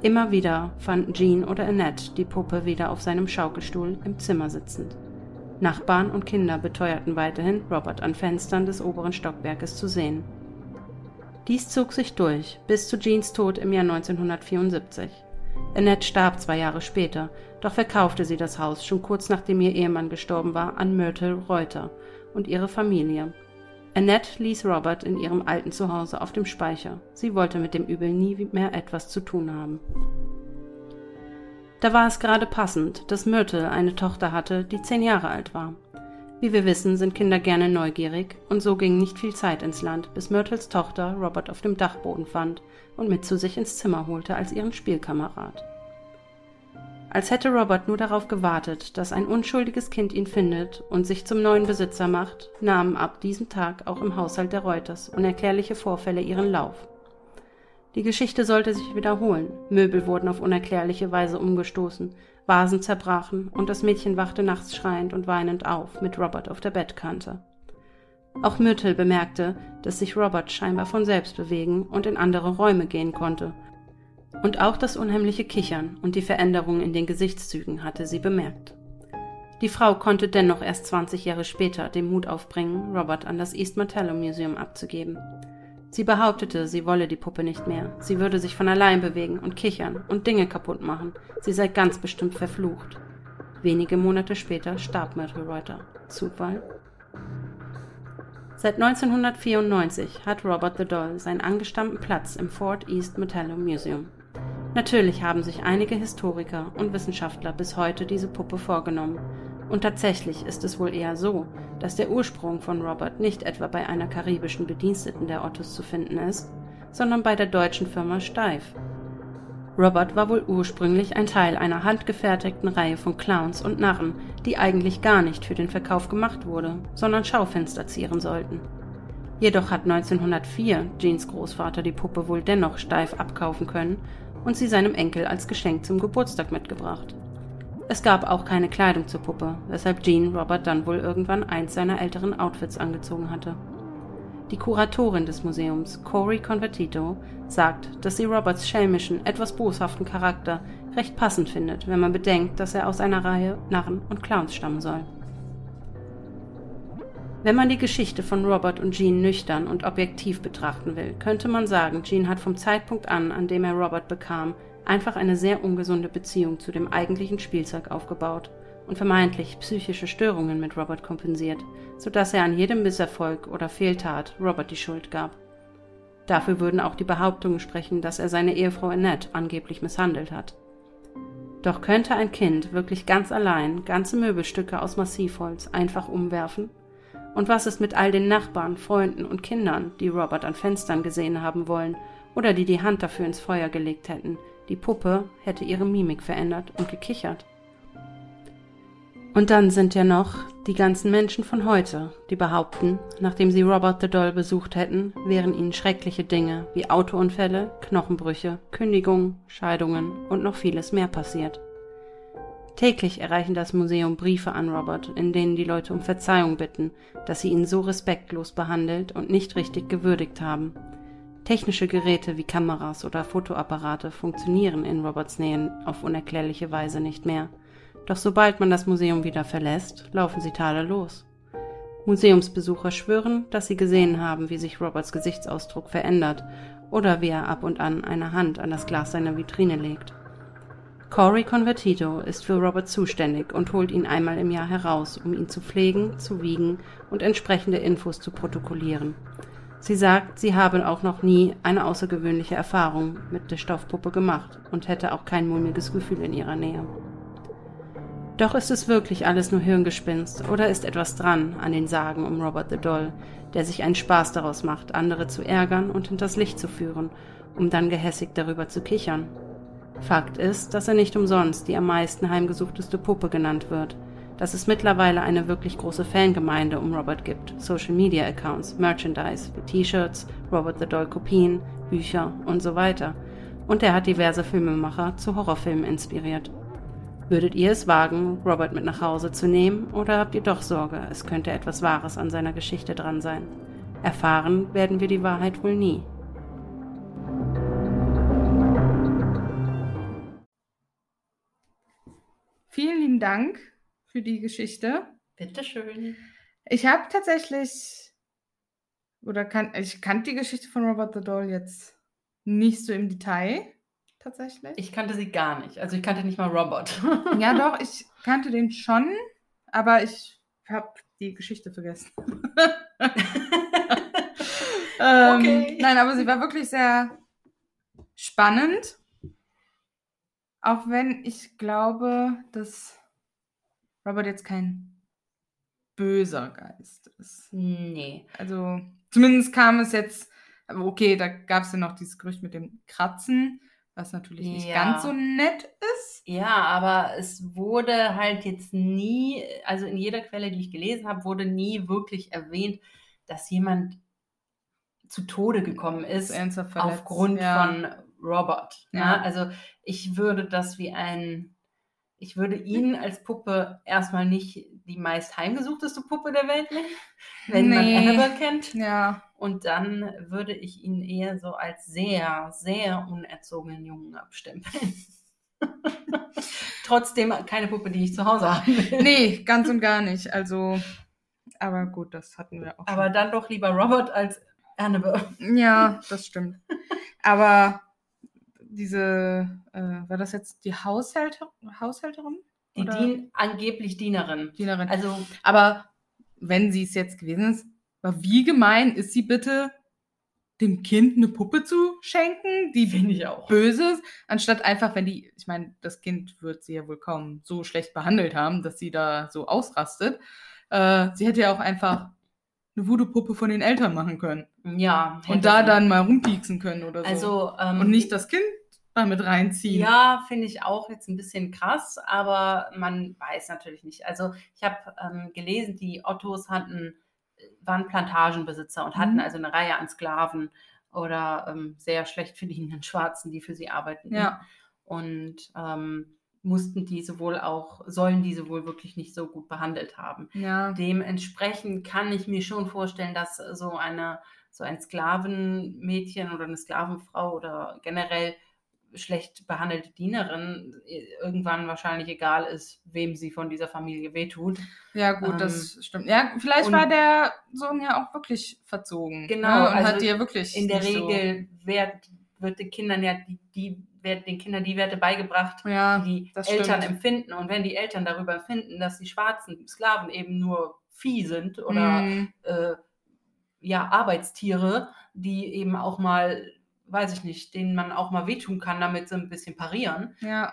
Immer wieder fanden Jean oder Annette die Puppe wieder auf seinem Schaukelstuhl im Zimmer sitzend. Nachbarn und Kinder beteuerten weiterhin, Robert an Fenstern des oberen Stockwerkes zu sehen. Dies zog sich durch bis zu Jeans Tod im Jahr 1974. Annette starb zwei Jahre später, doch verkaufte sie das Haus schon kurz nachdem ihr Ehemann gestorben war an Myrtle Reuter und ihre Familie. Annette ließ Robert in ihrem alten Zuhause auf dem Speicher. Sie wollte mit dem Übel nie mehr etwas zu tun haben. Da war es gerade passend, dass Myrtle eine Tochter hatte, die zehn Jahre alt war. Wie wir wissen, sind Kinder gerne neugierig, und so ging nicht viel Zeit ins Land, bis Myrtles Tochter Robert auf dem Dachboden fand und mit zu sich ins Zimmer holte als ihren Spielkamerad. Als hätte Robert nur darauf gewartet, dass ein unschuldiges Kind ihn findet und sich zum neuen Besitzer macht, nahmen ab diesem Tag auch im Haushalt der Reuters unerklärliche Vorfälle ihren Lauf. Die Geschichte sollte sich wiederholen. Möbel wurden auf unerklärliche Weise umgestoßen, Vasen zerbrachen und das Mädchen wachte nachts schreiend und weinend auf, mit Robert auf der Bettkante. Auch Myrtle bemerkte, dass sich Robert scheinbar von selbst bewegen und in andere Räume gehen konnte. Und auch das unheimliche Kichern und die Veränderungen in den Gesichtszügen hatte sie bemerkt. Die Frau konnte dennoch erst 20 Jahre später den Mut aufbringen, Robert an das East Martello Museum abzugeben. Sie behauptete, sie wolle die Puppe nicht mehr. Sie würde sich von allein bewegen und kichern und Dinge kaputt machen. Sie sei ganz bestimmt verflucht. Wenige Monate später starb Myrtle Reuter. Zufall? Seit 1994 hat Robert the Doll seinen angestammten Platz im Fort East Metallo Museum. Natürlich haben sich einige Historiker und Wissenschaftler bis heute diese Puppe vorgenommen und tatsächlich ist es wohl eher so, dass der Ursprung von Robert nicht etwa bei einer karibischen Bediensteten der Ottos zu finden ist, sondern bei der deutschen Firma Steif. Robert war wohl ursprünglich ein Teil einer handgefertigten Reihe von Clowns und Narren, die eigentlich gar nicht für den Verkauf gemacht wurde, sondern Schaufenster zieren sollten. Jedoch hat 1904 Jeans Großvater die Puppe wohl dennoch steif abkaufen können und sie seinem Enkel als Geschenk zum Geburtstag mitgebracht. Es gab auch keine Kleidung zur Puppe, weshalb Jean Robert dann wohl irgendwann eins seiner älteren Outfits angezogen hatte. Die Kuratorin des Museums, Cory Convertito, sagt, dass sie Roberts schelmischen, etwas boshaften Charakter recht passend findet, wenn man bedenkt, dass er aus einer Reihe Narren und Clowns stammen soll. Wenn man die Geschichte von Robert und Jean nüchtern und objektiv betrachten will, könnte man sagen, Jean hat vom Zeitpunkt an, an dem er Robert bekam, einfach eine sehr ungesunde Beziehung zu dem eigentlichen Spielzeug aufgebaut und vermeintlich psychische Störungen mit Robert kompensiert, so dass er an jedem Misserfolg oder Fehltat Robert die Schuld gab. Dafür würden auch die Behauptungen sprechen, dass er seine Ehefrau Annette angeblich misshandelt hat. Doch könnte ein Kind wirklich ganz allein ganze Möbelstücke aus Massivholz einfach umwerfen? Und was ist mit all den Nachbarn, Freunden und Kindern, die Robert an Fenstern gesehen haben wollen oder die die Hand dafür ins Feuer gelegt hätten, die Puppe hätte ihre Mimik verändert und gekichert. Und dann sind ja noch die ganzen Menschen von heute, die behaupten, nachdem sie Robert the Doll besucht hätten, wären ihnen schreckliche Dinge wie Autounfälle, Knochenbrüche, Kündigungen, Scheidungen und noch vieles mehr passiert. Täglich erreichen das Museum Briefe an Robert, in denen die Leute um Verzeihung bitten, dass sie ihn so respektlos behandelt und nicht richtig gewürdigt haben – Technische Geräte wie Kameras oder Fotoapparate funktionieren in Roberts Nähe auf unerklärliche Weise nicht mehr. Doch sobald man das Museum wieder verlässt, laufen sie tadellos. Museumsbesucher schwören, dass sie gesehen haben, wie sich Roberts Gesichtsausdruck verändert oder wie er ab und an eine Hand an das Glas seiner Vitrine legt. Corey Convertito ist für Robert zuständig und holt ihn einmal im Jahr heraus, um ihn zu pflegen, zu wiegen und entsprechende Infos zu protokollieren. Sie sagt, sie habe auch noch nie eine außergewöhnliche Erfahrung mit der Stoffpuppe gemacht und hätte auch kein mulmiges Gefühl in ihrer Nähe. Doch ist es wirklich alles nur Hirngespinst oder ist etwas dran an den Sagen um Robert the Doll, der sich einen Spaß daraus macht, andere zu ärgern und hinters Licht zu führen, um dann gehässig darüber zu kichern? Fakt ist, dass er nicht umsonst die am meisten heimgesuchteste Puppe genannt wird, dass es mittlerweile eine wirklich große Fangemeinde um Robert gibt, Social Media Accounts, Merchandise T-Shirts, Robert the Doll Kopien, Bücher und so weiter. Und er hat diverse Filmemacher zu Horrorfilmen inspiriert. Würdet ihr es wagen, Robert mit nach Hause zu nehmen, oder habt ihr doch Sorge, es könnte etwas Wahres an seiner Geschichte dran sein? Erfahren werden wir die Wahrheit wohl nie. Vielen lieben Dank für die Geschichte. Bitteschön. Ich habe tatsächlich, oder kann, ich kannte die Geschichte von Robert the Doll jetzt nicht so im Detail, tatsächlich. Ich kannte sie gar nicht. Also ich kannte nicht mal Robert. ja, doch, ich kannte den schon, aber ich habe die Geschichte vergessen. ähm, Okay. Nein, aber sie war wirklich sehr spannend. Auch wenn ich glaube, dass Robert jetzt kein böser Geist ist. nee. Also zumindest kam es jetzt, aber okay, da gab es ja noch dieses Gerücht mit dem Kratzen, was natürlich nicht Ja. ganz so nett ist. Ja, aber es wurde halt jetzt nie, also in jeder Quelle, die ich gelesen habe, wurde nie wirklich erwähnt, dass jemand zu Tode gekommen ist aufgrund ja. von Robert. Ja. Ja. Also ich würde das wie ein, ich würde ihn als Puppe erstmal nicht die meist heimgesuchteste Puppe der Welt nennen, wenn Nee. man Annabelle kennt. Ja, Und dann würde ich ihn eher so als sehr, sehr unerzogenen Jungen abstempeln. Trotzdem keine Puppe, die ich zu Hause will. nee, ganz und gar nicht. Also, aber gut, das hatten wir auch. Aber dann doch lieber Robert als Annabelle. schon. ja, das stimmt. Aber diese, äh, war das jetzt die Haushälter, Haushälterin? Die Dien, angeblich Dienerin. Dienerin. Also, Aber wenn sie es jetzt gewesen ist, war wie gemein ist sie bitte, dem Kind eine Puppe zu schenken, die finde ich auch. böse ist, anstatt einfach, wenn die, ich meine, das Kind wird sie ja wohl kaum so schlecht behandelt haben, dass sie da so ausrastet. Äh, sie hätte ja auch einfach eine Voodoo-Puppe von den Eltern machen können Ja. und da dann mal rumpieksen können oder so. Also, ähm, und nicht das Kind damit reinziehen. Ja, finde ich auch jetzt ein bisschen krass, aber man weiß natürlich nicht. Also ich habe ähm, gelesen, die Ottos hatten, waren Plantagenbesitzer und hatten Mhm. also eine Reihe an Sklaven oder ähm, sehr schlecht verdienenden Schwarzen, die für sie arbeiten. Ja. Und ähm, mussten diese wohl auch, sollen diese wohl wirklich nicht so gut behandelt haben. Ja. Dementsprechend kann ich mir schon vorstellen, dass so eine so ein Sklavenmädchen oder eine Sklavenfrau oder generell schlecht behandelte Dienerin äh, irgendwann wahrscheinlich egal ist, wem sie von dieser Familie wehtut. Ja, gut, Ähm, das stimmt. Ja, vielleicht war der Sohn ja auch wirklich verzogen. Genau, Ne? Und also hat die ja wirklich. In der Regel wird, wird den Kindern ja die, die werden den Kindern die Werte beigebracht, So, ja, die die das Eltern stimmt. empfinden. Und wenn die Eltern darüber empfinden, dass die schwarzen Sklaven eben nur Vieh sind oder Mm, äh, ja, Arbeitstiere, die eben auch mal, weiß ich nicht, denen man auch mal wehtun kann, damit sie ein bisschen parieren. ja,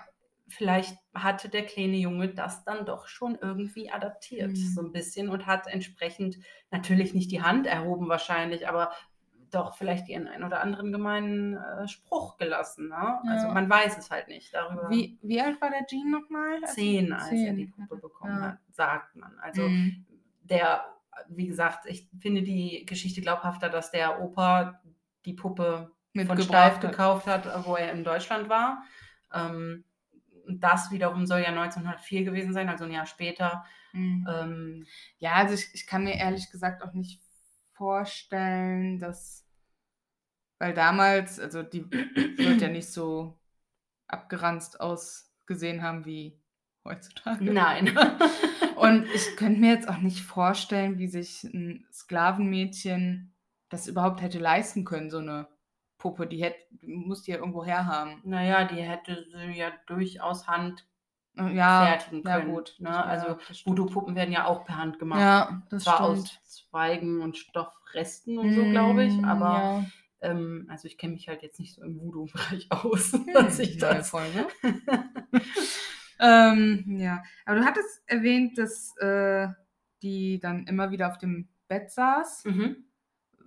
Vielleicht hatte der kleine Junge das dann doch schon irgendwie adaptiert, Mhm. so ein bisschen, und hat entsprechend natürlich nicht die Hand erhoben wahrscheinlich, aber doch vielleicht ihren einen oder anderen gemeinen äh, Spruch gelassen. Ne? Also Ja. man weiß es halt nicht darüber. wie, wie alt war der Jean nochmal? als- Zehn, als er Zehn, die Puppe bekommen ja. hat, sagt man. Also Mm, der, wie gesagt, ich finde die Geschichte glaubhafter, dass der Opa die Puppe von Steif gekauft hat, wo er in Deutschland war. Ähm, und das wiederum soll ja 1904 gewesen sein, also ein Jahr später. Mm. Ähm, Ja, also ich, ich kann mir ehrlich gesagt auch nicht vorstellen, dass, weil damals, also die wird ja nicht so abgeranzt ausgesehen haben wie heutzutage. nein. Und ich könnte mir jetzt auch nicht vorstellen, wie sich ein Sklavenmädchen das überhaupt hätte leisten können, so eine Puppe. Die hätte, muss die ja irgendwo herhaben. naja, die hätte sie ja durchaus Äh, Ja, fertigen ja, können. gut. Ne? Ja, also. Voodoo-Puppen werden ja auch per Hand gemacht. Ja, das Zwar stimmt. aus Zweigen und Stoffresten und so, glaube ich, Mm, aber ja. ähm, also ich kenne mich halt jetzt nicht so im Voodoo-Bereich aus, Hm, dass ich das. Folge. ähm, ja, aber du hattest erwähnt, dass äh, die dann immer wieder auf dem Bett saß. Mhm.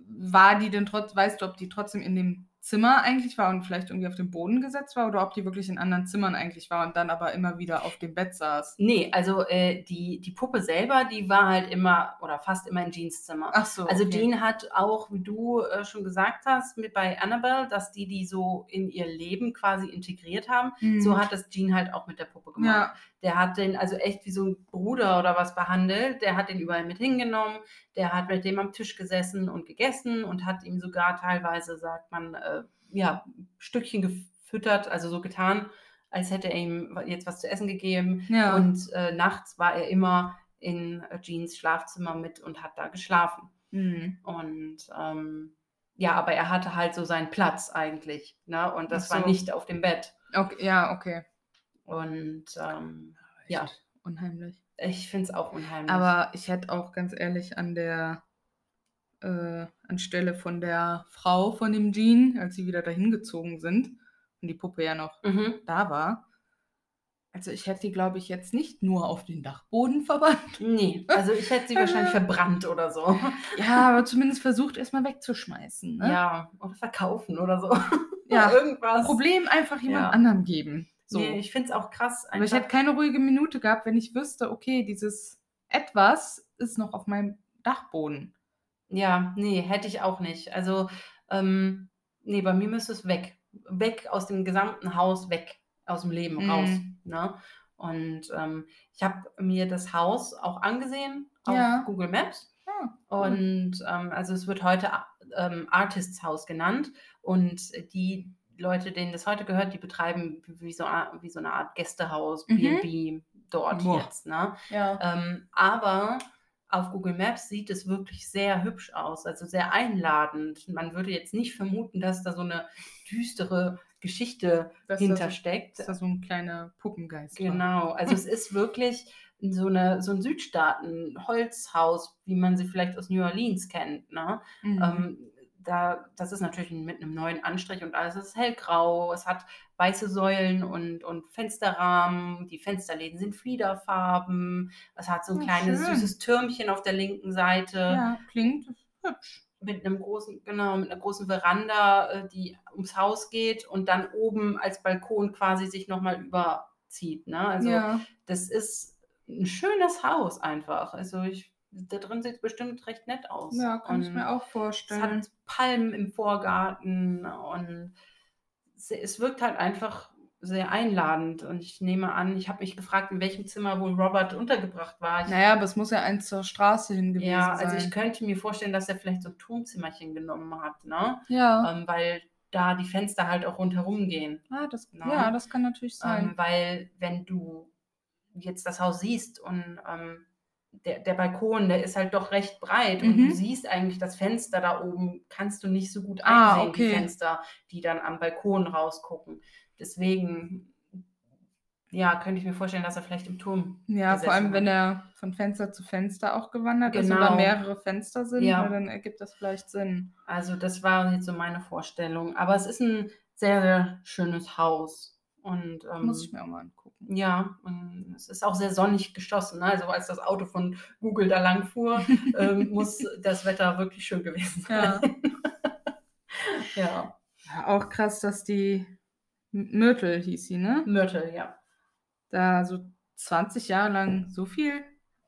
War die denn trotz, weißt du, ob die trotzdem in dem Zimmer eigentlich war und vielleicht irgendwie auf dem Boden gesetzt war oder ob die wirklich in anderen Zimmern eigentlich war und dann aber immer wieder auf dem Bett saß? Nee, also äh, die, die Puppe selber, die war halt immer oder fast immer in Jeans Zimmer. Ach so. Also okay. Jean hat auch, wie du äh, schon gesagt hast, mit bei Annabelle, dass die die so in ihr Leben quasi integriert haben. Mhm. So hat es Jean halt auch mit der Puppe gemacht. Ja, Der hat den also echt wie so ein Bruder oder was behandelt. Der hat den überall mit hingenommen. Der hat mit dem am Tisch gesessen und gegessen und hat ihm sogar teilweise, sagt man, äh, ja, Stückchen gefüttert, also so getan, als hätte er ihm jetzt was zu essen gegeben. ja. Und äh, nachts war er immer in äh, Jeans Schlafzimmer mit und hat da geschlafen. Mhm. Und ähm, ja, aber er hatte halt so seinen Platz eigentlich. Ne? Und das so. war nicht auf dem Bett. Okay, ja, okay. Und ähm, Ja. Unheimlich. ich finde es auch unheimlich. Aber ich hätte auch ganz ehrlich an der äh, anstelle von der Frau von dem Jean, als sie wieder dahin gezogen sind und die Puppe ja noch mhm. da war. Also ich hätte die, glaube ich, jetzt nicht nur auf den Dachboden verbannt. Nee, also ich hätte sie wahrscheinlich verbrannt oder so. Ja, aber zumindest versucht erstmal wegzuschmeißen. Ne? Ja, oder verkaufen oder so. Ja, Oder irgendwas. Problem einfach jemand Ja. anderem geben. So. Nee, ich finde es auch krass. aber ich einfach- hätte keine ruhige Minute gehabt, wenn ich wüsste, okay, dieses etwas ist noch auf meinem Dachboden. Ja, nee, hätte ich auch nicht. Also, ähm, nee, bei mir müsste es weg. Weg aus dem gesamten Haus, weg aus dem Leben Mhm. raus. Ne? Und ähm, ich habe mir das Haus auch angesehen auf Ja. Google Maps. Ah, cool. Und ähm, also es wird heute ähm, Artists House genannt. Und die Leute, denen das heute gehört, die betreiben wie so, wie so eine Art Gästehaus, Mhm. B&B dort Boah. jetzt. Ne? ja. Ähm, aber auf Google Maps sieht es wirklich sehr hübsch aus, also sehr einladend. Man würde jetzt nicht vermuten, dass da so eine düstere Geschichte Dass da so- hintersteckt. Ist da so ein kleiner Puppengeist. Genau, also es ist wirklich so, eine, so ein Südstaaten-Holzhaus, wie man sie vielleicht aus New Orleans kennt. Ne? Mhm. Ähm, da, das ist natürlich mit einem neuen Anstrich und alles ist hellgrau. Es hat weiße Säulen und, und Fensterrahmen. Die Fensterläden sind Fliederfarben. Es hat so ein Oh, kleines schön. süßes Türmchen auf der linken Seite ja, klingt hübsch. mit einem großen, genau, mit einer großen Veranda, äh, die ums Haus geht und dann oben als Balkon quasi sich nochmal überzieht. Ne? Also ja. das ist ein schönes Haus einfach. Also ich, da drin sieht es bestimmt recht nett aus. ja, kann ich Und mir auch es vorstellen. hat Palmen im Vorgarten und es, es wirkt halt einfach sehr einladend. Und ich nehme an, ich habe mich gefragt, in welchem Zimmer wohl Robert untergebracht war. Ich, Naja, aber es muss ja eins zur Straße hin gewesen ja, sein. also ich könnte mir vorstellen, dass er vielleicht so ein Turmzimmerchen genommen hat, ne? ja. Ähm, weil da die Fenster halt auch rundherum gehen. ah, das, Na. ja, das kann natürlich sein. Ähm, weil wenn du jetzt das Haus siehst und ähm, der, der Balkon, der ist halt doch recht breit und Mhm. du siehst eigentlich das Fenster da oben, kannst du nicht so gut Ah, einsehen, okay. die Fenster, die dann am Balkon rausgucken. Deswegen, ja, könnte ich mir vorstellen, dass er vielleicht im Turm. ja, vor allem, hat. wenn er von Fenster zu Fenster auch gewandert ist Genau. oder mehrere Fenster sind, Ja. dann ergibt das vielleicht Sinn. Also das war jetzt so meine Vorstellung. Aber es ist ein sehr, sehr schönes Haus. Und ähm, Muss ich mir auch mal angucken. Ja, und es ist auch sehr sonnig geschossen. Ne? Also als das Auto von Google da lang fuhr, ähm, muss das Wetter wirklich schön gewesen Ja. sein. ja, Ja, Auch krass, dass die Myrtle hieß sie, ne? Myrtle, ja. Da so 20 Jahre lang so viel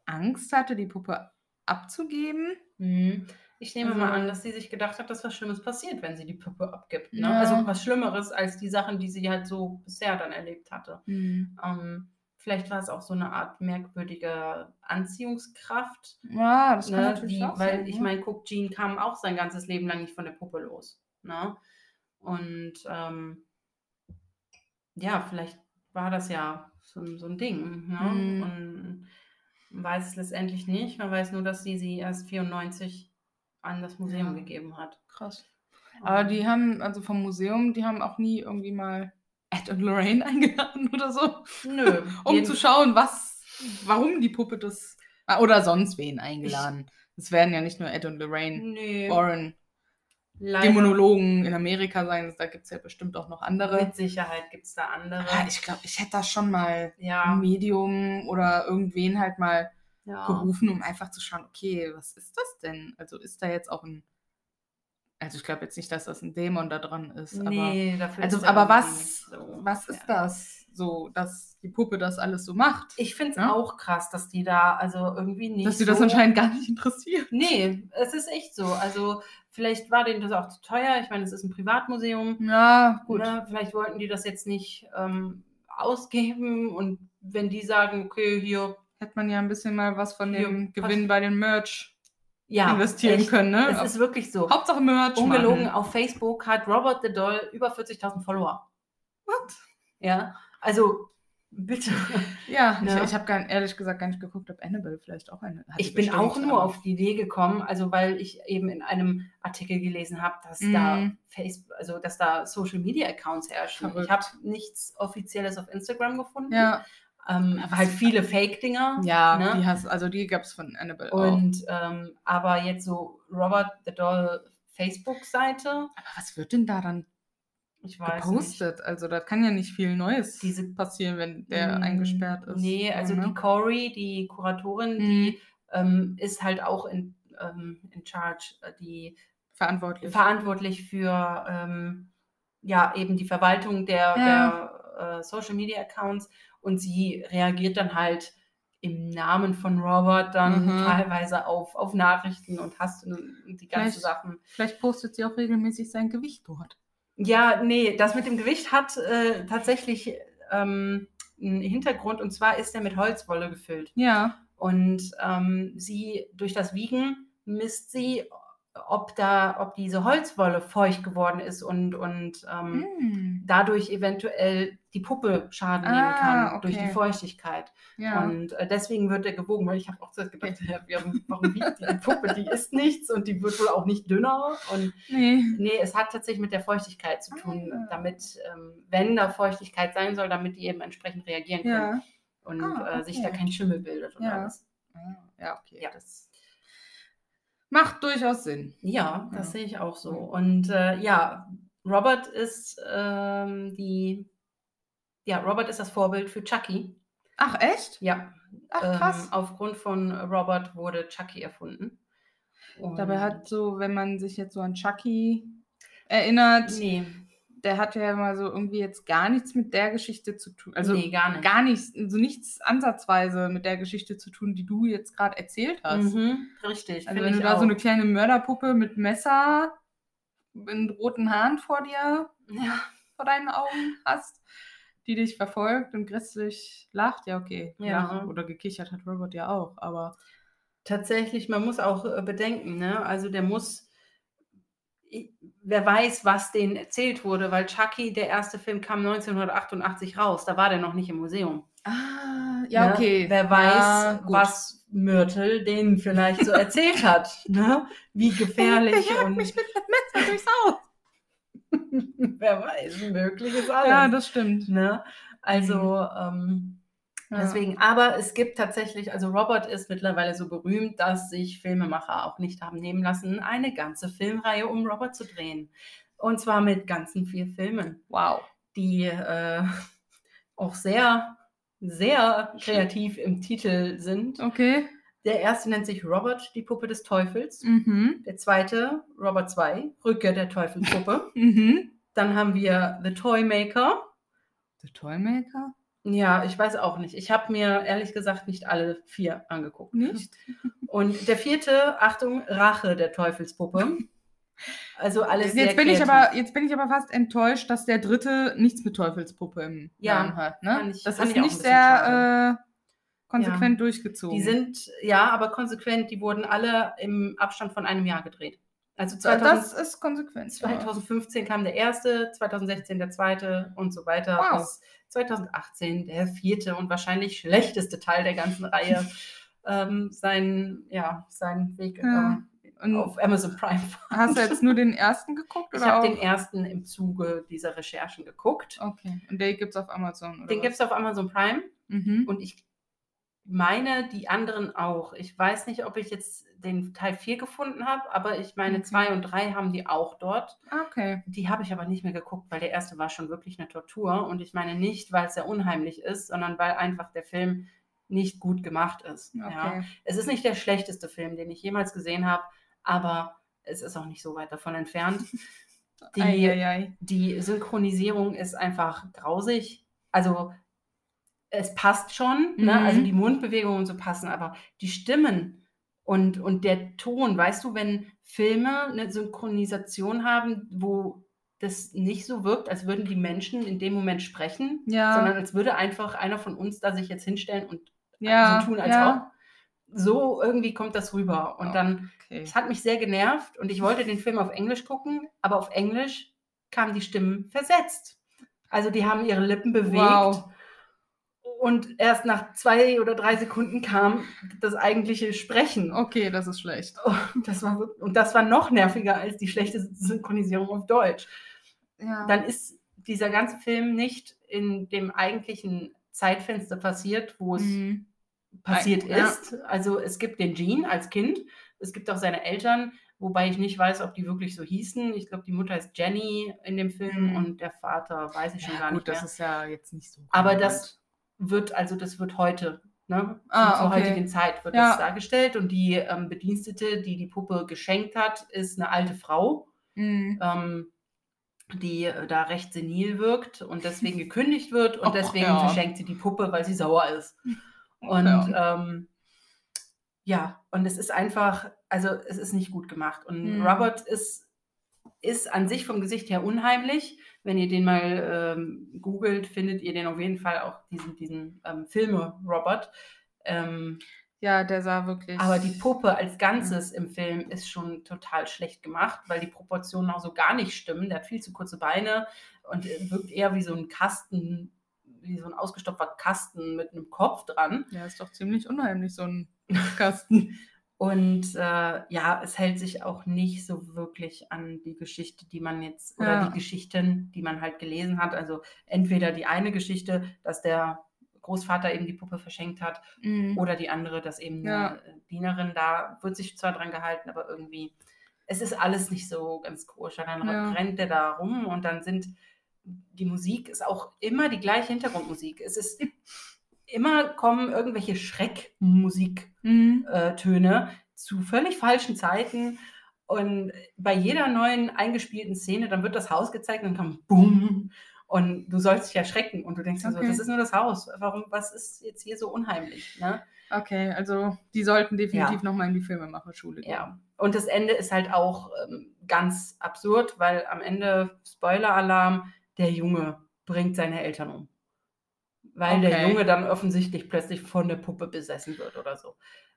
Angst hatte, die Puppe abzugeben. Mhm. Ich nehme Also- mal an, dass sie sich gedacht hat, dass was Schlimmes passiert, wenn sie die Puppe abgibt. Ne? Ja. Also was Schlimmeres als die Sachen, die sie halt so bisher dann erlebt hatte. Ähm, vielleicht war es auch so eine Art merkwürdige Anziehungskraft. Ja, das kann ne, natürlich die, auch weil sein. ich ne? meine, guck, Jean kam auch sein ganzes Leben lang nicht von der Puppe los. Ne? Und ähm, ja, vielleicht war das ja so, ein- so ein Ding. Ne? Mhm. Und man weiß es letztendlich nicht. Man weiß nur, dass sie sie erst 94 an das Museum Ja. gegeben hat. Krass. Aber die haben, also vom Museum, die haben auch nie irgendwie mal Ed und Lorraine eingeladen oder so? Nö. Um zu schauen, was, warum die Puppe das. ah, Oder sonst wen eingeladen. Es werden ja nicht nur Ed und Lorraine, Nö. Warren, leider Dämonologen in Amerika sein. Da gibt es ja bestimmt auch noch andere. Mit Sicherheit gibt es da andere. Ah, ich glaube, ich hätte da schon mal ein ja. Medium oder irgendwen halt mal ja. gerufen, um einfach zu schauen, okay, was ist das denn? Also ist da jetzt auch ein. Also ich glaube jetzt nicht, dass das ein Dämon da dran ist, aber. Nee, dafür Also, ist er aber was, so. was ist Ja. das? So, dass die Puppe das alles so macht. Ich finde es Ja? auch krass, dass die da also irgendwie nicht. dass sie so das anscheinend gar nicht interessiert. Nee, es ist echt so. Also, vielleicht war denen das auch zu teuer. Ich meine, es ist ein Privatmuseum. Ja, gut. Ne? Vielleicht wollten die das jetzt nicht ähm, ausgeben. Und wenn die sagen, okay, hier, Hätte man ja ein bisschen mal was von dem passt. Gewinn bei den Merch ja, investieren echt, können, ne? Es ist wirklich so. Hauptsache Merch. Ungelogen, machen. auf Facebook hat Robert the Doll über 40.000 Follower. What? Ja, also bitte. Ja, Ja. ich, ich habe ehrlich gesagt gar nicht geguckt, ob Annabelle vielleicht auch eine. hat Ich bin bestimmt, auch nur auf die Idee gekommen, also weil ich eben in einem Artikel gelesen habe, dass Mhm. da Facebook, also dass da Social Media Accounts herrschen. Verrückt. Ich habe nichts Offizielles auf Instagram gefunden. Ja, Ähm, Aber halt viele Fake-Dinger. ja, Ne? die hast, also die gab es von Annabelle auch. Und ähm, aber jetzt so Robert the Doll Facebook-Seite, Aber was wird denn da dann ich weiß nicht. gepostet? Also da kann ja nicht viel Neues Diese- passieren, wenn der Mm, eingesperrt ist. Nee, also ne? die Corey, die Kuratorin, Mhm. die ähm, ist halt auch in, ähm, in charge, äh, die verantwortlich. verantwortlich für ähm, ja eben die Verwaltung der, der äh, Social Media Accounts und sie reagiert dann halt im Namen von Robert dann Mhm. teilweise auf, auf Nachrichten und hast und die ganzen Sachen. Vielleicht postet sie auch regelmäßig sein Gewicht dort. Ja, nee, das mit dem Gewicht hat äh, tatsächlich ähm, einen Hintergrund und zwar ist er mit Holzwolle gefüllt. Ja. Und ähm, sie durch das Wiegen misst sie, ob da, ob diese Holzwolle feucht geworden ist und, und ähm, Mm. dadurch eventuell die Puppe Schaden Ah, nehmen kann durch okay. die Feuchtigkeit. Ja. Und äh, deswegen wird er gewogen, weil ich habe auch zuerst gedacht, ja, warum, wiegt die, Puppe? Die isst nichts und die wird wohl auch nicht dünner. Und nee. nee, es hat tatsächlich mit der Feuchtigkeit zu tun, Ah. damit, ähm, wenn da Feuchtigkeit sein soll, damit die eben entsprechend reagieren können Ja. und Ah, äh, sich da okay. kein Schimmel bildet und Ja. alles. Ah, Ja, okay. Ja. Das macht durchaus Sinn. Ja, das Ja. sehe ich auch so. Und äh, ja, Robert ist ähm, die, ja, Robert ist das Vorbild für Chucky. Ach, echt? Ja, Ach, krass. ähm, aufgrund von Robert wurde Chucky erfunden. Dabei Und- hat so, wenn man sich jetzt so an Chucky erinnert, nee, der hat ja mal so irgendwie jetzt gar nichts mit der Geschichte zu tun. Also nee, gar nicht. gar nichts, so nichts ansatzweise mit der Geschichte zu tun, die du jetzt gerade erzählt hast. Mhm, richtig. Also wenn du da so eine kleine Mörderpuppe mit Messer in roten Haaren vor dir, ja, vor deinen Augen hast, die dich verfolgt und grässlich lacht, ja okay. Ja. Oder gekichert hat Robert ja auch, aber tatsächlich, man muss auch äh, bedenken, ne? Also der muss, wer weiß, was denen erzählt wurde, weil Chucky, der erste Film, kam 1988 raus. Da war der noch nicht im Museum. Ah, Ne? Wer weiß, was Myrtle denen vielleicht so erzählt hat. Ne? Wie gefährlich Der jagt und mich mit einem Messer durchs Haus. wer weiß, möglich ist alles. Ja, das stimmt. ne? Also ähm, Ja. deswegen, aber es gibt tatsächlich, also Robert ist mittlerweile so berühmt, dass sich Filmemacher auch nicht haben nehmen lassen, eine ganze Filmreihe um Robert zu drehen. Und zwar mit ganzen vier Filmen, Wow. die äh, auch sehr, sehr kreativ im Titel sind. Okay. Der erste nennt sich Robert, die Puppe des Teufels. Mhm. Der zweite, Robert 2, Rückkehr der Teufelspuppe. Mhm. Dann haben wir The Toymaker. The Toymaker? Ja, ich weiß auch nicht. Ich habe mir ehrlich gesagt nicht alle vier angeguckt. Nicht? Und der vierte, Achtung, Rache der Teufelspuppe. Also alles sehr Jetzt bin, ich aber, jetzt bin ich aber fast enttäuscht, dass der dritte nichts mit Teufelspuppe im Ja, Namen hat. Ne? ich- das ist nicht sehr äh, konsequent durchgezogen. Die sind, ja, aber konsequent, die wurden alle im Abstand von einem Jahr gedreht. Also Ja, 2000, das ist konsequent. 2015 kam der erste, 2016 der zweite und so weiter. Wow. Bis 2018 der vierte und wahrscheinlich schlechteste Teil der ganzen Reihe ähm, seinen, ja, seinen Weg Ja. Und auf Amazon Prime. hast du jetzt nur den ersten geguckt? Ich habe den ersten im Zuge dieser Recherchen geguckt. Okay. Und der gibt's auf Amazon? Den gibt es auf Amazon Prime Mhm. und ich meine die anderen auch. Ich weiß nicht, ob ich jetzt den Teil 4 gefunden habe, aber ich meine Okay. 2 und 3 haben die auch dort. Ah, Okay. Die habe ich aber nicht mehr geguckt, weil der erste war schon wirklich eine Tortur. Und ich meine nicht, weil es sehr unheimlich ist, sondern weil einfach der Film nicht gut gemacht ist. Ja. Okay. Es ist nicht der schlechteste Film, den ich jemals gesehen habe, aber es ist auch nicht so weit davon entfernt. Die, Eieiei. die Synchronisierung ist einfach grausig. Also es passt schon, ne? Mhm. also die Mundbewegungen und so passen, aber die Stimmen und, und der Ton, weißt du, wenn Filme eine Synchronisation haben, wo das nicht so wirkt, als würden die Menschen in dem Moment sprechen, Ja. sondern als würde einfach einer von uns da sich jetzt hinstellen und ja. so tun, als ja. ob. So irgendwie kommt das rüber. Und Oh. dann Okay. es hat mich sehr genervt und ich wollte den Film auf Englisch gucken, aber auf Englisch kamen die Stimmen versetzt. Also die haben ihre Lippen bewegt Wow. Und erst nach zwei oder drei Sekunden kam das eigentliche Sprechen. Okay, das ist schlecht. Oh, das war, und das war noch nerviger als die schlechte Synchronisierung auf Deutsch. Ja. Dann ist dieser ganze Film nicht in dem eigentlichen Zeitfenster passiert, wo es Mhm. passiert Ja. ist. Also es gibt den Gene als Kind, es gibt auch seine Eltern, wobei ich nicht weiß, ob die wirklich so hießen. Ich glaube, die Mutter ist Jenny in dem Film Mhm. und der Vater weiß ich schon Ja, gar gut, nicht mehr. das ist ja jetzt nicht so. Aber relevant. das wird, also das wird heute, ne? Ah, zur okay. heutigen Zeit wird Ja. das dargestellt und die ähm, Bedienstete, die die Puppe geschenkt hat, ist eine alte Frau. Mhm. Ähm, die äh, da recht senil wirkt und deswegen gekündigt wird und Oh, deswegen ja. verschenkt sie die Puppe, weil sie sauer ist. Und Ja. ähm, ja, und es ist einfach, also es ist nicht gut gemacht. Und Mhm. Robert ist, ist an sich vom Gesicht her unheimlich. Wenn ihr den mal ähm, googelt, findet ihr den auf jeden Fall auch diesen, diesen ähm, Filme Robert. Ähm, Ja, der sah wirklich. aber die Puppe als Ganzes im Film ist schon total schlecht gemacht, weil die Proportionen auch so gar nicht stimmen. Der hat viel zu kurze Beine und wirkt eher wie so ein Kasten, wie so ein ausgestopfter Kasten mit einem Kopf dran. Ja, ist doch ziemlich unheimlich, so ein Kasten. Und äh, ja, es hält sich auch nicht so wirklich an die Geschichte, die man jetzt, oder Ja. die Geschichten, die man halt gelesen hat. Also entweder die eine Geschichte, dass der Großvater eben die Puppe verschenkt hat, Mhm. oder die andere, dass eben Ja. eine Dienerin da wird sich zwar dran gehalten, aber irgendwie, es ist alles nicht so ganz koscher. Dann Ja. rennt der da rum und dann sind, die Musik ist auch immer die gleiche Hintergrundmusik. Es ist immer kommen irgendwelche Schreckmusiktöne Mhm. zu völlig falschen Zeiten. Und bei jeder neuen eingespielten Szene, dann wird das Haus gezeigt und dann kommt Bumm. Und du sollst dich erschrecken und du denkst dir so, Okay. das ist nur das Haus. Warum, was ist jetzt hier so unheimlich? Ne? Okay, also die sollten definitiv noch nochmal in die Filmemacherschule gehen. Ja. Und das Ende ist halt auch ähm, ganz absurd, weil am Ende, Spoiler-Alarm, der Junge bringt seine Eltern um. Weil der Okay. Junge dann offensichtlich plötzlich von der Puppe besessen wird oder so.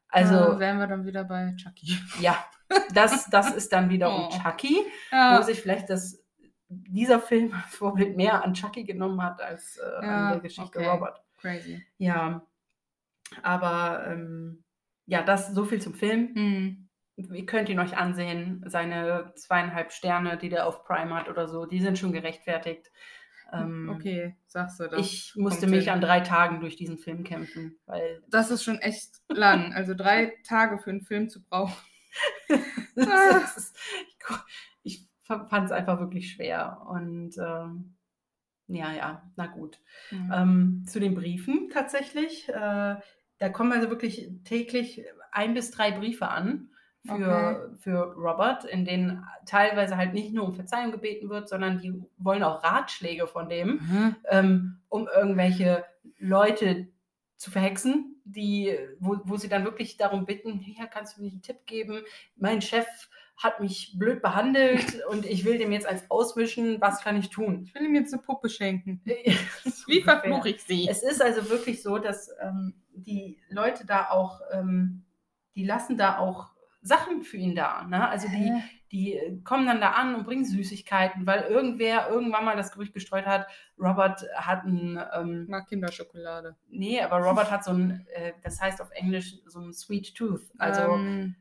Also, Also wären wir dann wieder bei Chucky. ja, das, das ist dann wiederum Oh. Chucky, wo Ja, sich vielleicht das, dieser Film als Vorbild mehr an Chucky genommen hat als äh, Ja, an der Geschichte okay. Robert. crazy. Ja, aber ähm, ja, das so viel zum Film. Mhm. Ihr könnt ihn euch ansehen. Seine zweieinhalb Sterne, die der auf Prime hat oder so, die sind schon gerechtfertigt. Ähm, Okay, sagst du das. Ich musste mich hin. an drei Tagen durch diesen Film kämpfen, weil Das ist schon echt lang. Also drei Tage für einen Film zu brauchen. das ist, ich fand es einfach wirklich schwer. Und ähm, ja, ja, na gut. Mhm. Ähm, zu den Briefen tatsächlich. Äh, da kommen also wirklich täglich ein bis drei Briefe an für, für Robert, in denen teilweise halt nicht nur um Verzeihung gebeten wird, sondern die wollen auch Ratschläge von dem, Mhm. ähm, um irgendwelche Leute zu verhexen, die, wo, wo sie dann wirklich darum bitten, hier kannst du mir einen Tipp geben, mein Chef hat mich blöd behandelt und ich will dem jetzt eins auswischen, was kann ich tun? Ich will ihm jetzt eine Puppe schenken. Wie Wie verfluche ich sie? es ist also wirklich so, dass ähm, die Leute da auch, ähm, die lassen da auch Sachen für ihn da. Ne? Also die, die äh, kommen dann da an und bringen Süßigkeiten, weil irgendwer irgendwann mal das Gerücht gestreut hat, Robert hat ein, ähm, mag Kinderschokolade. nee, aber Robert hat so ein, äh, das heißt auf Englisch so ein Sweet Tooth. Also ähm,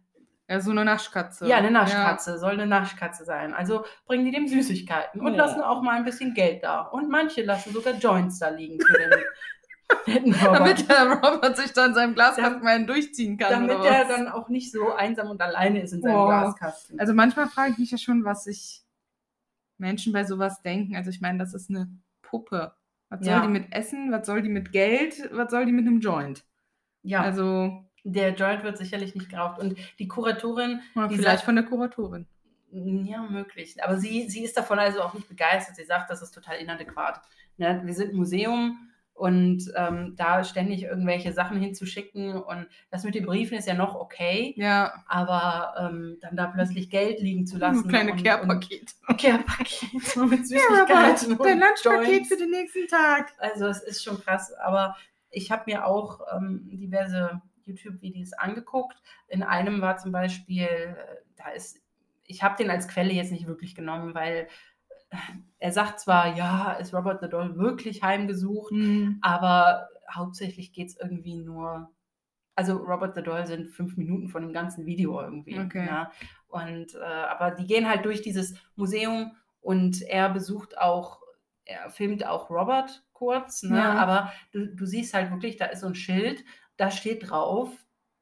Ja, so eine Naschkatze. Ja, eine Naschkatze, soll eine Naschkatze sein. Also bringen die dem Süßigkeiten und Oh. lassen auch mal ein bisschen Geld da. Und manche lassen sogar Joints da liegen für den Ja. Damit der Robert sich dann seinem Glaskasten mal durchziehen kann. Damit er dann auch nicht so einsam und alleine ist in seinem Boah. Glaskasten. Also manchmal frage ich mich ja schon, was sich Menschen bei sowas denken. Also ich meine, das ist eine Puppe. Was soll Ja. die mit Essen? Was soll die mit Geld? Was soll die mit einem Joint? ja, Also der Joint wird sicherlich nicht geraucht. Und die Kuratorin, oder Die vielleicht sagt- von der Kuratorin. ja, möglich. Aber sie, sie ist davon also auch nicht begeistert. Sie sagt, das ist total inadäquat. Ne? Wir sind ein Museum und ähm, da ständig irgendwelche Sachen hinzuschicken und das mit den Briefen ist ja noch okay, Ja, aber ähm, dann da plötzlich Geld liegen zu lassen. ein kleines und- Care-Paket. Care-Paket mit Ja, Süßigkeiten. dein und Lunchpaket für den nächsten Tag. Also es ist schon krass, aber ich habe mir auch ähm, diverse YouTube-Videos angeguckt. In einem war zum Beispiel, äh, da ist, ich habe den als Quelle jetzt nicht wirklich genommen, weil er sagt zwar, ja, ist Robert the Doll wirklich heimgesucht, Hm. aber hauptsächlich geht es irgendwie nur, also Robert the Doll sind fünf Minuten von dem ganzen Video irgendwie. Okay. Ja? Und äh, aber die gehen halt durch dieses Museum und er besucht auch, er filmt auch Robert kurz, ne? Ja. aber du, du siehst halt wirklich, da ist so ein Schild, da steht drauf,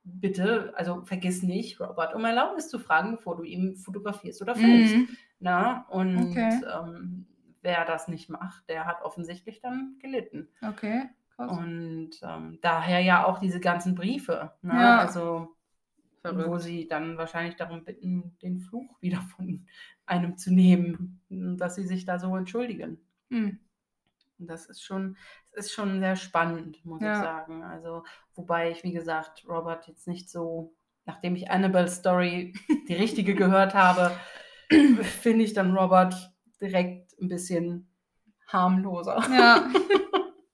bitte, also vergiss nicht, Robert um Erlaubnis zu fragen, bevor du ihn fotografierst oder filmst. Mhm. Na? Und Okay. ähm, wer das nicht macht, der hat offensichtlich dann gelitten. Okay, krass. Und ähm, daher ja auch diese ganzen Briefe. Ne? Ja. Also, wo Verrückt. sie dann wahrscheinlich darum bitten, den Fluch wieder von einem zu nehmen, dass sie sich da so entschuldigen. Hm. Und das ist schon, ist schon sehr spannend, muss Ja. ich sagen. Also, wobei ich, wie gesagt, Robert jetzt nicht so, nachdem ich Annabelle Story die richtige gehört habe, finde ich dann Robert direkt ein bisschen harmloser. Ja.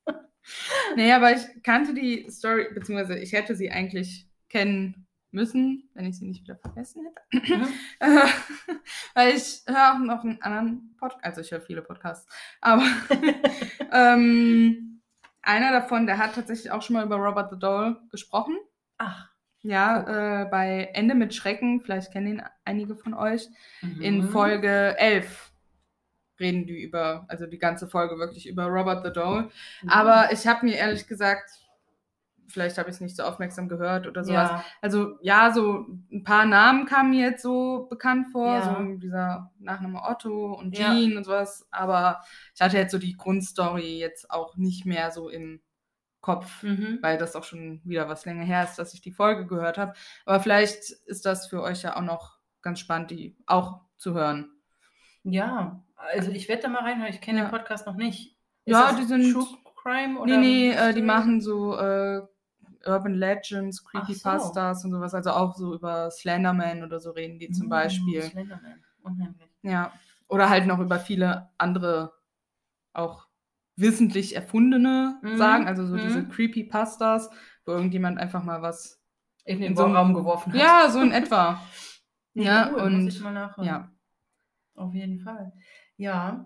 nee, aber ich kannte die Story, beziehungsweise ich hätte sie eigentlich kennen müssen, wenn ich sie nicht wieder vergessen hätte. Mhm. Äh, Weil ich höre auch noch einen anderen Podcast, also ich höre viele Podcasts, aber ähm, einer davon, der hat tatsächlich auch schon mal über Robert the Doll gesprochen. Ach. Ja, äh, bei Ende mit Schrecken, vielleicht kennen ihn einige von euch, in Mhm. Folge 11 reden die über, also die ganze Folge wirklich über Robert the Doll. Mhm. Aber ich habe mir ehrlich gesagt, vielleicht habe ich es nicht so aufmerksam gehört oder sowas. ja. Also ja, so ein paar Namen kamen mir jetzt so bekannt vor, Ja. so dieser Nachname Otto und Ja. Jean und sowas. Aber ich hatte jetzt so die Grundstory jetzt auch nicht mehr so im Kopf, Mhm. weil das auch schon wieder was länger her ist, dass ich die Folge gehört habe. Aber vielleicht ist das für euch ja auch noch ganz spannend, die auch zu hören. Ja, also ich werde da mal reinhören. Ich kenne Ja. den Podcast noch nicht. Ja, das die sind- True Crime Nee, oder? nee, äh, die machen so äh, Urban Legends, Ach so. Creepypastas und sowas. Also auch so über Slenderman oder so reden die zum Mm, Beispiel. Slenderman. Unheimlich. Ja. Oder halt noch über viele andere auch wissentlich erfundene Mhm, Sagen, also so mhm. diese Creepypastas, wo irgendjemand einfach mal was. In den In so einem- Raum geworfen hat. Ja, so in etwa. Ja, cool, und- muss ich mal nachhören. Ja. Auf jeden Fall. Ja,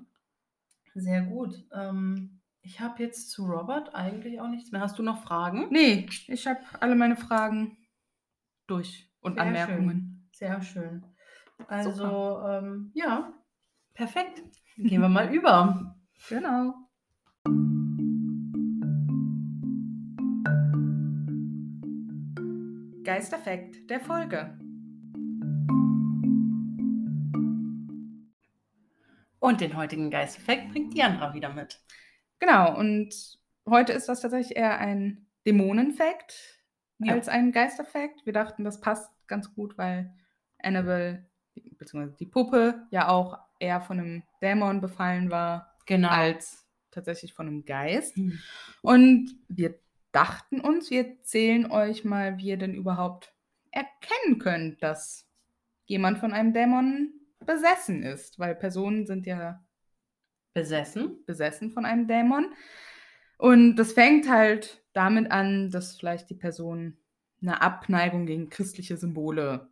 sehr gut. Ähm, ich habe jetzt zu Robert eigentlich auch nichts mehr. Hast du noch Fragen? Nee, ich habe alle meine Fragen durch und Sehr Anmerkungen. Schön. Sehr schön. Also, ähm, ja, perfekt. Gehen wir mal über. Genau. Geisterfekt der Folge. Und den heutigen Geisteffekt bringt Diandra wieder mit. Genau, und heute ist das tatsächlich eher ein Dämonenfakt Ja. als ein Geisterfakt. Wir dachten, das passt ganz gut, weil Annabelle, beziehungsweise die Puppe, ja auch eher von einem Dämon befallen war, Genau. als tatsächlich von einem Geist. Hm. Und wir dachten uns, wir erzählen euch mal, wie ihr denn überhaupt erkennen könnt, dass jemand von einem Dämon besessen ist, weil Personen sind ja Besessen. besessen von einem Dämon. Und das fängt halt damit an, dass vielleicht die Person eine Abneigung gegen christliche Symbole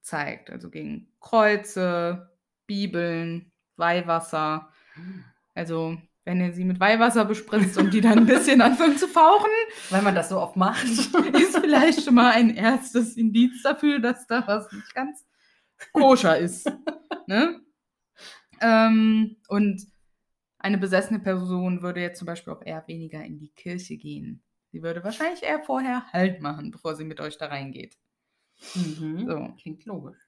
zeigt, also gegen Kreuze, Bibeln, Weihwasser. Also wenn ihr sie mit Weihwasser bespritzt und die dann ein bisschen anfangen zu fauchen, Weil man das so oft macht. ist vielleicht schon mal ein erstes Indiz dafür, dass da was nicht ganz koscher ist. ne? ähm, und eine besessene Person würde jetzt zum Beispiel auch eher weniger in die Kirche gehen. Sie würde wahrscheinlich eher vorher Halt machen, bevor sie mit euch da reingeht. Mhm. So. Klingt logisch.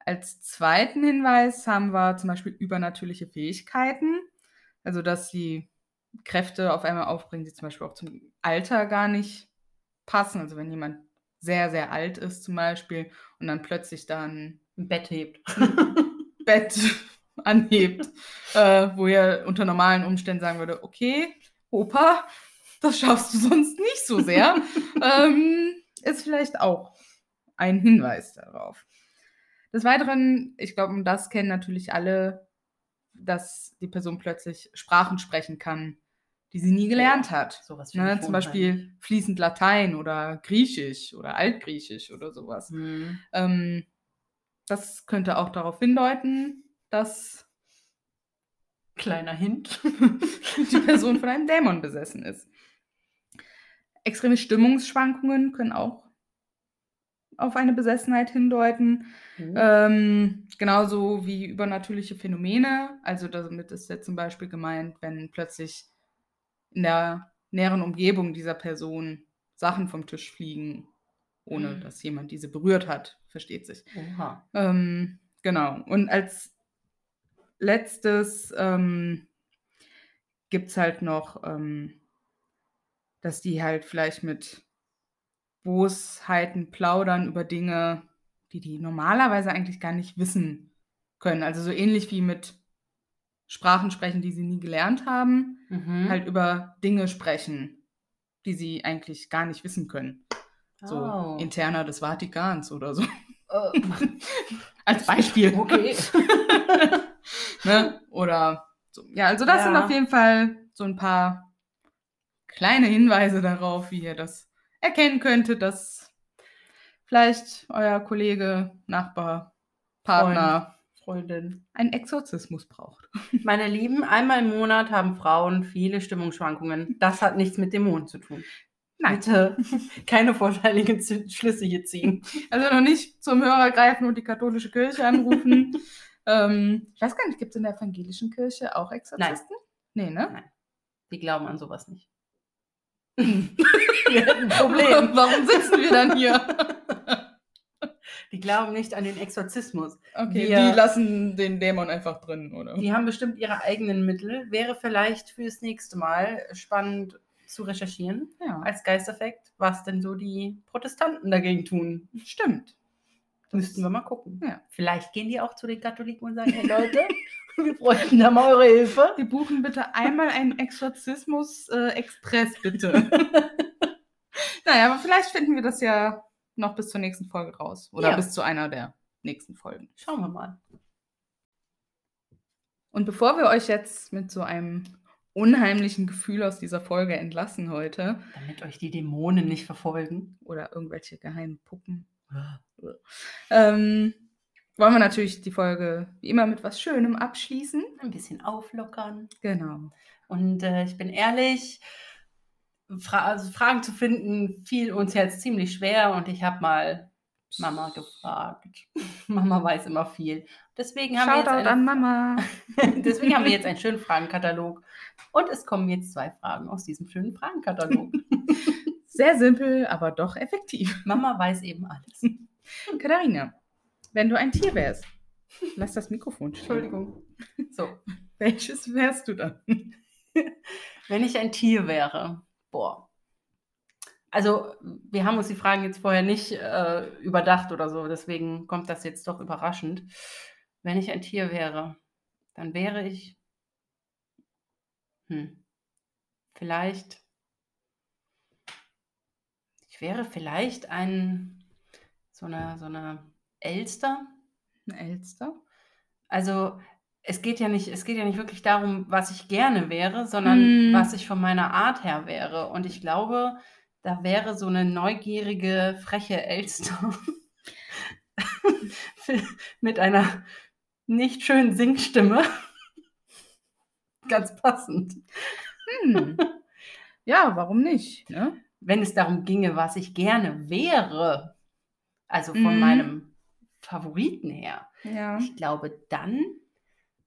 Als zweiten Hinweis haben wir zum Beispiel übernatürliche Fähigkeiten. Also, dass sie Kräfte auf einmal aufbringen, die zum Beispiel auch zum Alter gar nicht passen. Also, wenn jemand sehr, sehr alt ist zum Beispiel und dann plötzlich dann Ein Bett hebt. Bett anhebt, äh, wo ihr unter normalen Umständen sagen würde, okay, Opa, das schaffst du sonst nicht so sehr, ähm, ist vielleicht auch ein Hinweis darauf. Des Weiteren, ich glaube, das kennen natürlich alle, dass die Person plötzlich Sprachen sprechen kann, die sie nie gelernt hat. Finde Ne, zum Beispiel fließend Latein oder Griechisch oder Altgriechisch oder sowas. Mhm. Ähm, das könnte auch darauf hindeuten, dass Kleiner Hint. die Person von einem Dämon besessen ist. Extreme Stimmungsschwankungen können auch auf eine Besessenheit hindeuten. Mhm. Ähm, genauso wie übernatürliche Phänomene. Also damit ist jetzt zum Beispiel gemeint, wenn plötzlich in der näheren Umgebung dieser Person Sachen vom Tisch fliegen, ohne Mhm. dass jemand diese berührt hat, versteht sich. Ähm, genau. Und als letztes ähm, gibt es halt noch, ähm, dass die halt vielleicht mit Bosheiten plaudern über Dinge, die die normalerweise eigentlich gar nicht wissen können. Also so ähnlich wie mit Sprachen sprechen, die sie nie gelernt haben, Mhm. halt über Dinge sprechen, die sie eigentlich gar nicht wissen können. So Oh. interner des Vatikans oder so. Äh, Als Beispiel. okay. ne? Oder so. Ja, also das sind Ja. auf jeden Fall so ein paar kleine Hinweise darauf, wie ihr das erkennen könntet, dass vielleicht euer Kollege, Nachbar, Partner Freundin. einen Exorzismus braucht. Meine Lieben, einmal im Monat haben Frauen viele Stimmungsschwankungen. Das hat nichts mit Dämonen zu tun. Nein. Bitte keine vorteiligen Schlüsse hier ziehen. Also noch nicht zum Hörer greifen und die katholische Kirche anrufen. ähm, ich weiß gar nicht, gibt es in der evangelischen Kirche auch Exorzisten? Nee, ne? Die glauben an sowas nicht. Wir hätten ein Problem. Warum sitzen wir dann hier? Die glauben nicht an den Exorzismus. Okay, Wir- die lassen den Dämon einfach drin, oder? Die haben bestimmt ihre eigenen Mittel. Wäre vielleicht fürs nächste Mal spannend zu recherchieren, ja, als Geisteffekt, was denn so die Protestanten dagegen tun. stimmt. Müssten wir mal gucken. Ja. Vielleicht gehen die auch zu den Katholiken und sagen, hey Leute, wir bräuchten da mal eure Hilfe. Wir buchen bitte einmal einen Exorzismus äh, bitte. naja, aber vielleicht finden wir das ja noch bis zur nächsten Folge raus. Oder Ja. bis zu einer der nächsten Folgen. Schauen wir mal. Und bevor wir euch jetzt mit so einem unheimlichen Gefühl aus dieser Folge entlassen heute, Damit euch die Dämonen nicht verfolgen. oder irgendwelche geheimen Puppen, ähm, wollen wir natürlich die Folge wie immer mit was Schönem abschließen. Ein bisschen auflockern. Genau. Und äh, ich bin ehrlich, Fra also Fragen zu finden fiel uns jetzt ziemlich schwer und ich habe mal Mama gefragt. Mama weiß immer viel. Deswegen haben, wir jetzt Shoutout an Mama. deswegen haben wir jetzt einen schönen Fragenkatalog. Und es kommen jetzt zwei Fragen aus diesem schönen Fragenkatalog. Sehr simpel, aber doch effektiv. Mama weiß eben alles. Katharina, wenn du ein Tier wärst, lass das Mikrofon stehen. Entschuldigung. So, Welches wärst du dann? wenn ich ein Tier wäre, boah. Also, wir haben uns die Fragen jetzt vorher nicht äh, überdacht oder so, deswegen kommt das jetzt doch überraschend. Wenn ich ein Tier wäre, dann wäre ich, hm, vielleicht, ich wäre vielleicht ein, so eine, so eine Elster. Ein Elster? Also es geht ja nicht, es geht ja nicht wirklich darum, was ich gerne wäre, sondern Hm. was ich von meiner Art her wäre. Und ich glaube, da wäre so eine neugierige, freche Elster mit einer nicht schönen Singstimme. ganz passend. Hm. Ja, warum nicht? Ne? Wenn es darum ginge, was ich gerne wäre, also von Mhm. meinem Favoriten her, Ja. ich glaube, dann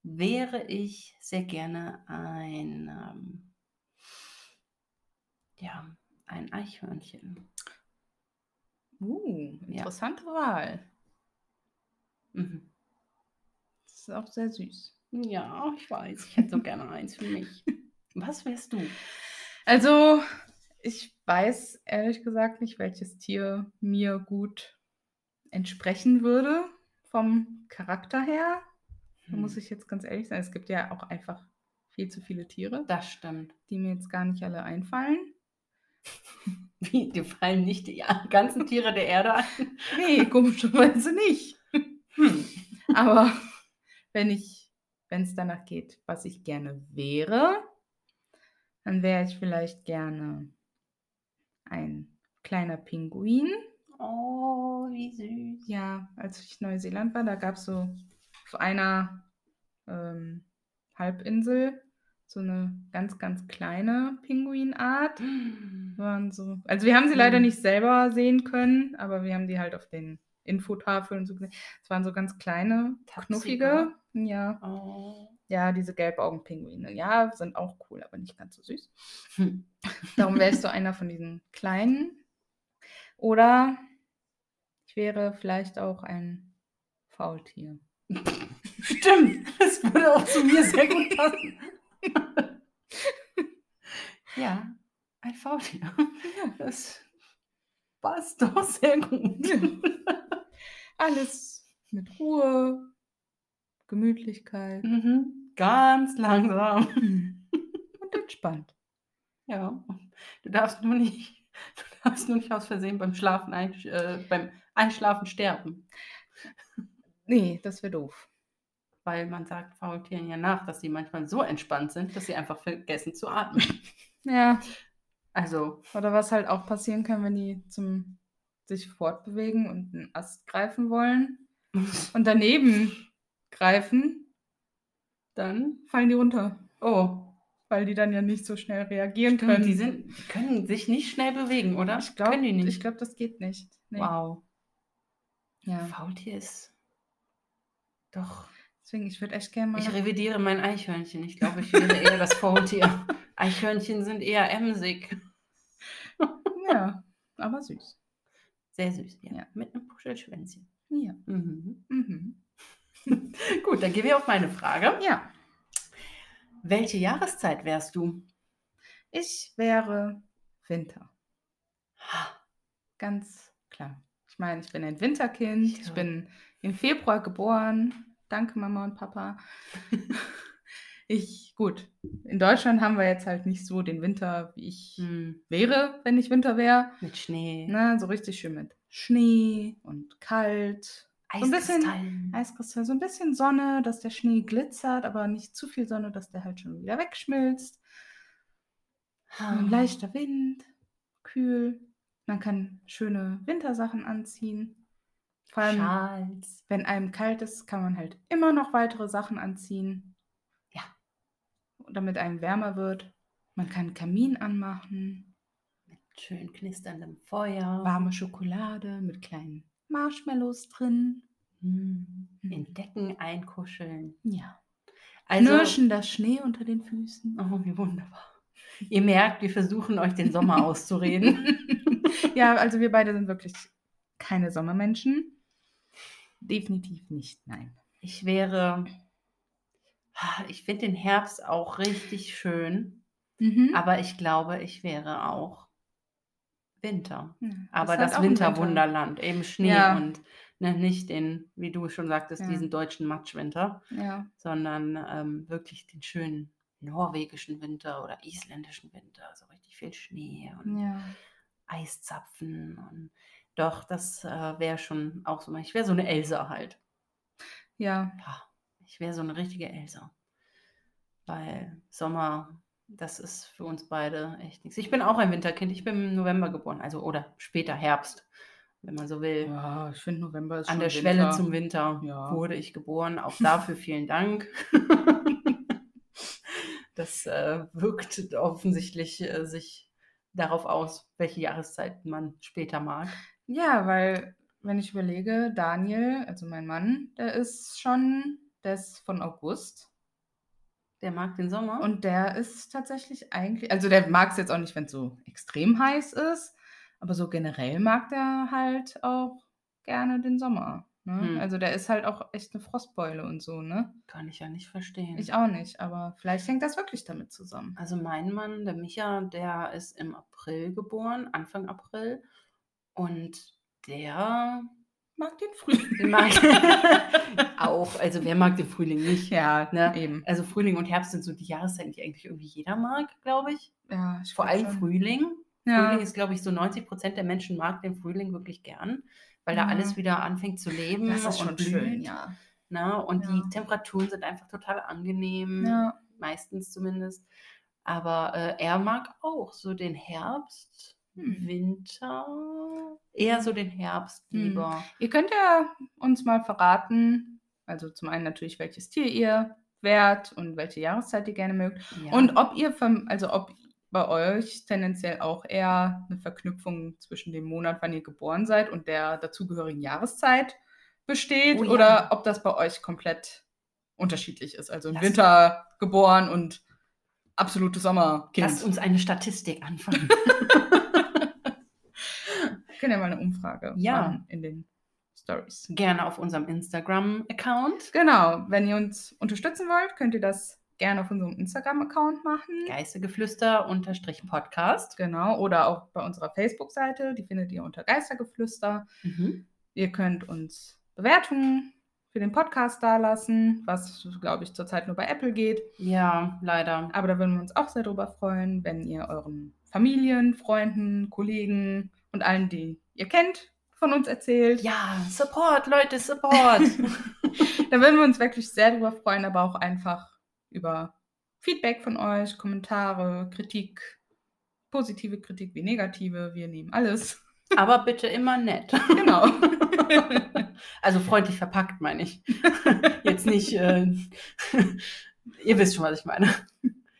wäre ich sehr gerne ein, ähm, ja, ein Eichhörnchen. Uh, Ja. interessante Wahl. Mhm. Das ist auch sehr süß. Ja, ich weiß, ich hätte so gerne eins für mich. Was wärst du? Also, ich weiß ehrlich gesagt nicht, welches Tier mir gut entsprechen würde vom Charakter her. Da Hm. muss ich jetzt ganz ehrlich sein, es gibt ja auch einfach viel zu viele Tiere, Das stimmt. die mir jetzt gar nicht alle einfallen. Wie, dir fallen nicht die ganzen Tiere der Erde ein? Nee, komischerweise nicht. Hm. Aber wenn ich, wenn es danach geht, was ich gerne wäre, dann wäre ich vielleicht gerne ein kleiner Pinguin. Oh, wie süß. Ja, als ich in Neuseeland war, da gab es so auf einer ähm, Halbinsel so eine ganz, ganz kleine Pinguinart. Waren so, also wir haben sie leider Mhm. nicht selber sehen können, aber wir haben die halt auf den Infotafeln so gesehen. Es waren so ganz kleine, knuffige. Ja, Oh. ja, diese Gelbaugenpinguine. Ja, sind auch cool, aber nicht ganz so süß. Hm. Darum wärst du einer von diesen kleinen. Oder ich wäre vielleicht auch ein Faultier. Stimmt, das würde auch zu mir sehr gut passen. ja, ein Faultier. Das passt doch sehr gut. Alles mit Ruhe, Gemütlichkeit Mhm. Ganz langsam. und entspannt. Ja, du darfst nur nicht, du darfst nur nicht aus Versehen beim Schlafen ein, äh, beim Einschlafen sterben. Nee, das wäre doof. Weil man sagt Faultieren ja nach, dass sie manchmal so entspannt sind, dass sie einfach vergessen zu atmen. Ja, Also, oder was halt auch passieren kann, wenn die zum sich fortbewegen und einen Ast greifen wollen und daneben greifen, dann, fallen die runter, oh, weil die dann ja nicht so schnell reagieren stimmt, können. die, sind, die können sich nicht schnell bewegen, oder? ich glaube, das geht nicht. Nee. Wow. Ja. Faultier ist doch. Deswegen, ich würde echt gerne mal. Ich revidiere mein Eichhörnchen. Ich glaube, ich wäre eher das Faultier. Eichhörnchen sind eher emsig. ja, aber süß. Sehr süß, ja. Ja. Mit einem Puschelschwänzchen. Ja. Mhm. Mhm. Gut, dann gehen wir auf meine Frage. Ja, Welche Jahreszeit wärst du? ich wäre Winter. Ganz klar. Ich meine, ich bin ein Winterkind. Ich Ja. bin im Februar geboren. Danke, Mama und Papa. ich, gut. In Deutschland haben wir jetzt halt nicht so den Winter, wie ich hm, wäre, wenn ich Winter wäre. Mit Schnee. Ne, so richtig schön mit Schnee und kalt. So ein bisschen. Eiskristall, so ein bisschen Sonne, dass der Schnee glitzert, aber nicht zu viel Sonne, dass der halt schon wieder wegschmilzt. Ah. Ein leichter Wind, kühl. Man kann schöne Wintersachen anziehen. Vor allem, Schals. wenn einem kalt ist, kann man halt immer noch weitere Sachen anziehen. Ja. Damit einem wärmer wird. Man kann einen Kamin anmachen, Mit schön knisterndem Feuer. warme Schokolade mit kleinen Marshmallows drin. Hm, Hm. In Decken einkuscheln. Ja. Also, Knirschender Schnee unter den Füßen. oh, wie wunderbar. Ihr merkt, wir versuchen euch den Sommer auszureden. ja, also wir beide sind wirklich keine Sommermenschen. Definitiv nicht, nein. Ich wäre. Ich finde den Herbst auch richtig schön, Mhm. aber ich glaube, ich wäre auch Winter. Ja, Aber ist halt das ein Winter. Winterwunderland, eben Schnee Ja. und ne, nicht den, wie du schon sagtest, Ja. diesen deutschen Matschwinter, sondern ähm, wirklich den schönen norwegischen Winter oder isländischen Winter, so richtig viel Schnee und. Eiszapfen und doch, das äh, wäre schon auch so, ich wäre so eine Elsa halt. Ja, Ja, ich wäre so eine richtige Elsa. Weil Sommer, das ist für uns beide echt nichts. Ich bin auch ein Winterkind, ich bin im November geboren, also oder später Herbst, wenn man so will. ja ich finde November ist An der Schwelle Winter. zum Winter Ja. wurde ich geboren. Auch dafür vielen Dank. Das äh, wirkt offensichtlich äh, sich darauf aus, welche Jahreszeiten man später mag. Ja, weil, wenn ich überlege, Daniel, also mein Mann, der ist schon, der ist von August. Der mag den Sommer. Und der ist tatsächlich eigentlich, also der mag es jetzt auch nicht, wenn es so extrem heiß ist, aber so generell mag der halt auch gerne den Sommer. Ne? Hm. Also der ist halt auch echt eine Frostbeule und so, ne? Kann ich ja nicht verstehen. Ich auch nicht, aber vielleicht hängt das wirklich damit zusammen. Also mein Mann, der Micha, der ist im April geboren, Anfang April. Und der Mag den Frühling. mag auch, also wer mag den Frühling nicht? Ja, Ne? eben. Also Frühling und Herbst sind so die Jahreszeiten, die eigentlich irgendwie jeder mag, glaube ich. Ja, ich Vor allem schon. Frühling. Ja. Frühling ist, glaube ich, so 90 Prozent der Menschen mag den Frühling wirklich gern, weil da Ja. alles wieder anfängt zu leben. Das ist schon und schön, blüht, ja. Ne? Und Ja. die Temperaturen sind einfach total angenehm, Ja. meistens zumindest. Aber äh, er mag auch so den Herbst, Hm. Winter, eher so den Herbst Hm. lieber. Ihr könnt ja uns mal verraten, also zum einen natürlich, welches Tier ihr wärt und welche Jahreszeit ihr gerne mögt. Ja. Und ob ihr, also ob bei euch tendenziell auch eher eine Verknüpfung zwischen dem Monat, wann ihr geboren seid und der dazugehörigen Jahreszeit besteht Oh ja. oder ob das bei euch komplett unterschiedlich ist. Also im Lasst- Winter geboren und absolutes Sommerkind. Lasst uns eine Statistik anfangen. Können ja mal eine Umfrage Ja. in den Stories. Gerne auf unserem Instagram-Account. Genau, wenn ihr uns unterstützen wollt, könnt ihr das gerne auf unserem Instagram-Account machen. Geistegeflüster-Podcast. Genau, oder auch bei unserer Facebook-Seite, die findet ihr unter Geistergeflüster. Mhm. Ihr könnt uns Bewertungen für den Podcast dalassen, was, glaube ich, zurzeit nur bei Apple geht. Ja, leider. Aber da würden wir uns auch sehr drüber freuen, wenn ihr euren Familien, Freunden, Kollegen und allen, die ihr kennt, von uns erzählt. Ja, Support, Leute, Support. Da würden wir uns wirklich sehr drüber freuen, aber auch einfach über Feedback von euch, Kommentare, Kritik, positive Kritik wie negative. Wir nehmen alles. Aber bitte immer nett. Genau. Also freundlich verpackt, meine ich. Jetzt nicht. Äh, ihr wisst schon, was ich meine.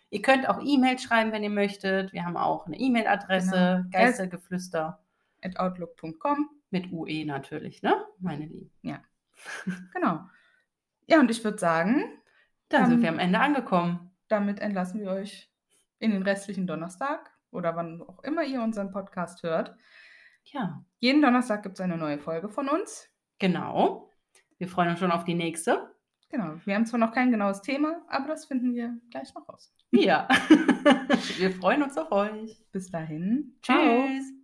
Ihr könnt auch E-Mail schreiben, wenn ihr möchtet. Wir haben auch eine E-Mail-Adresse. Genau. Geistergeflüster. At outlook.com. Mit UE natürlich, ne? Meine Lieben. Genau. Ja, und ich würde sagen, Dann Ähm, sind wir am Ende angekommen. damit entlassen wir euch in den restlichen Donnerstag oder wann auch immer ihr unseren Podcast hört. Ja, Jeden Donnerstag gibt es eine neue Folge von uns. genau. Wir freuen uns schon auf die nächste. Genau. Wir haben zwar noch kein genaues Thema, aber das finden wir gleich noch raus. Ja. wir freuen uns auf euch. Bis dahin. Ciao. Tschüss.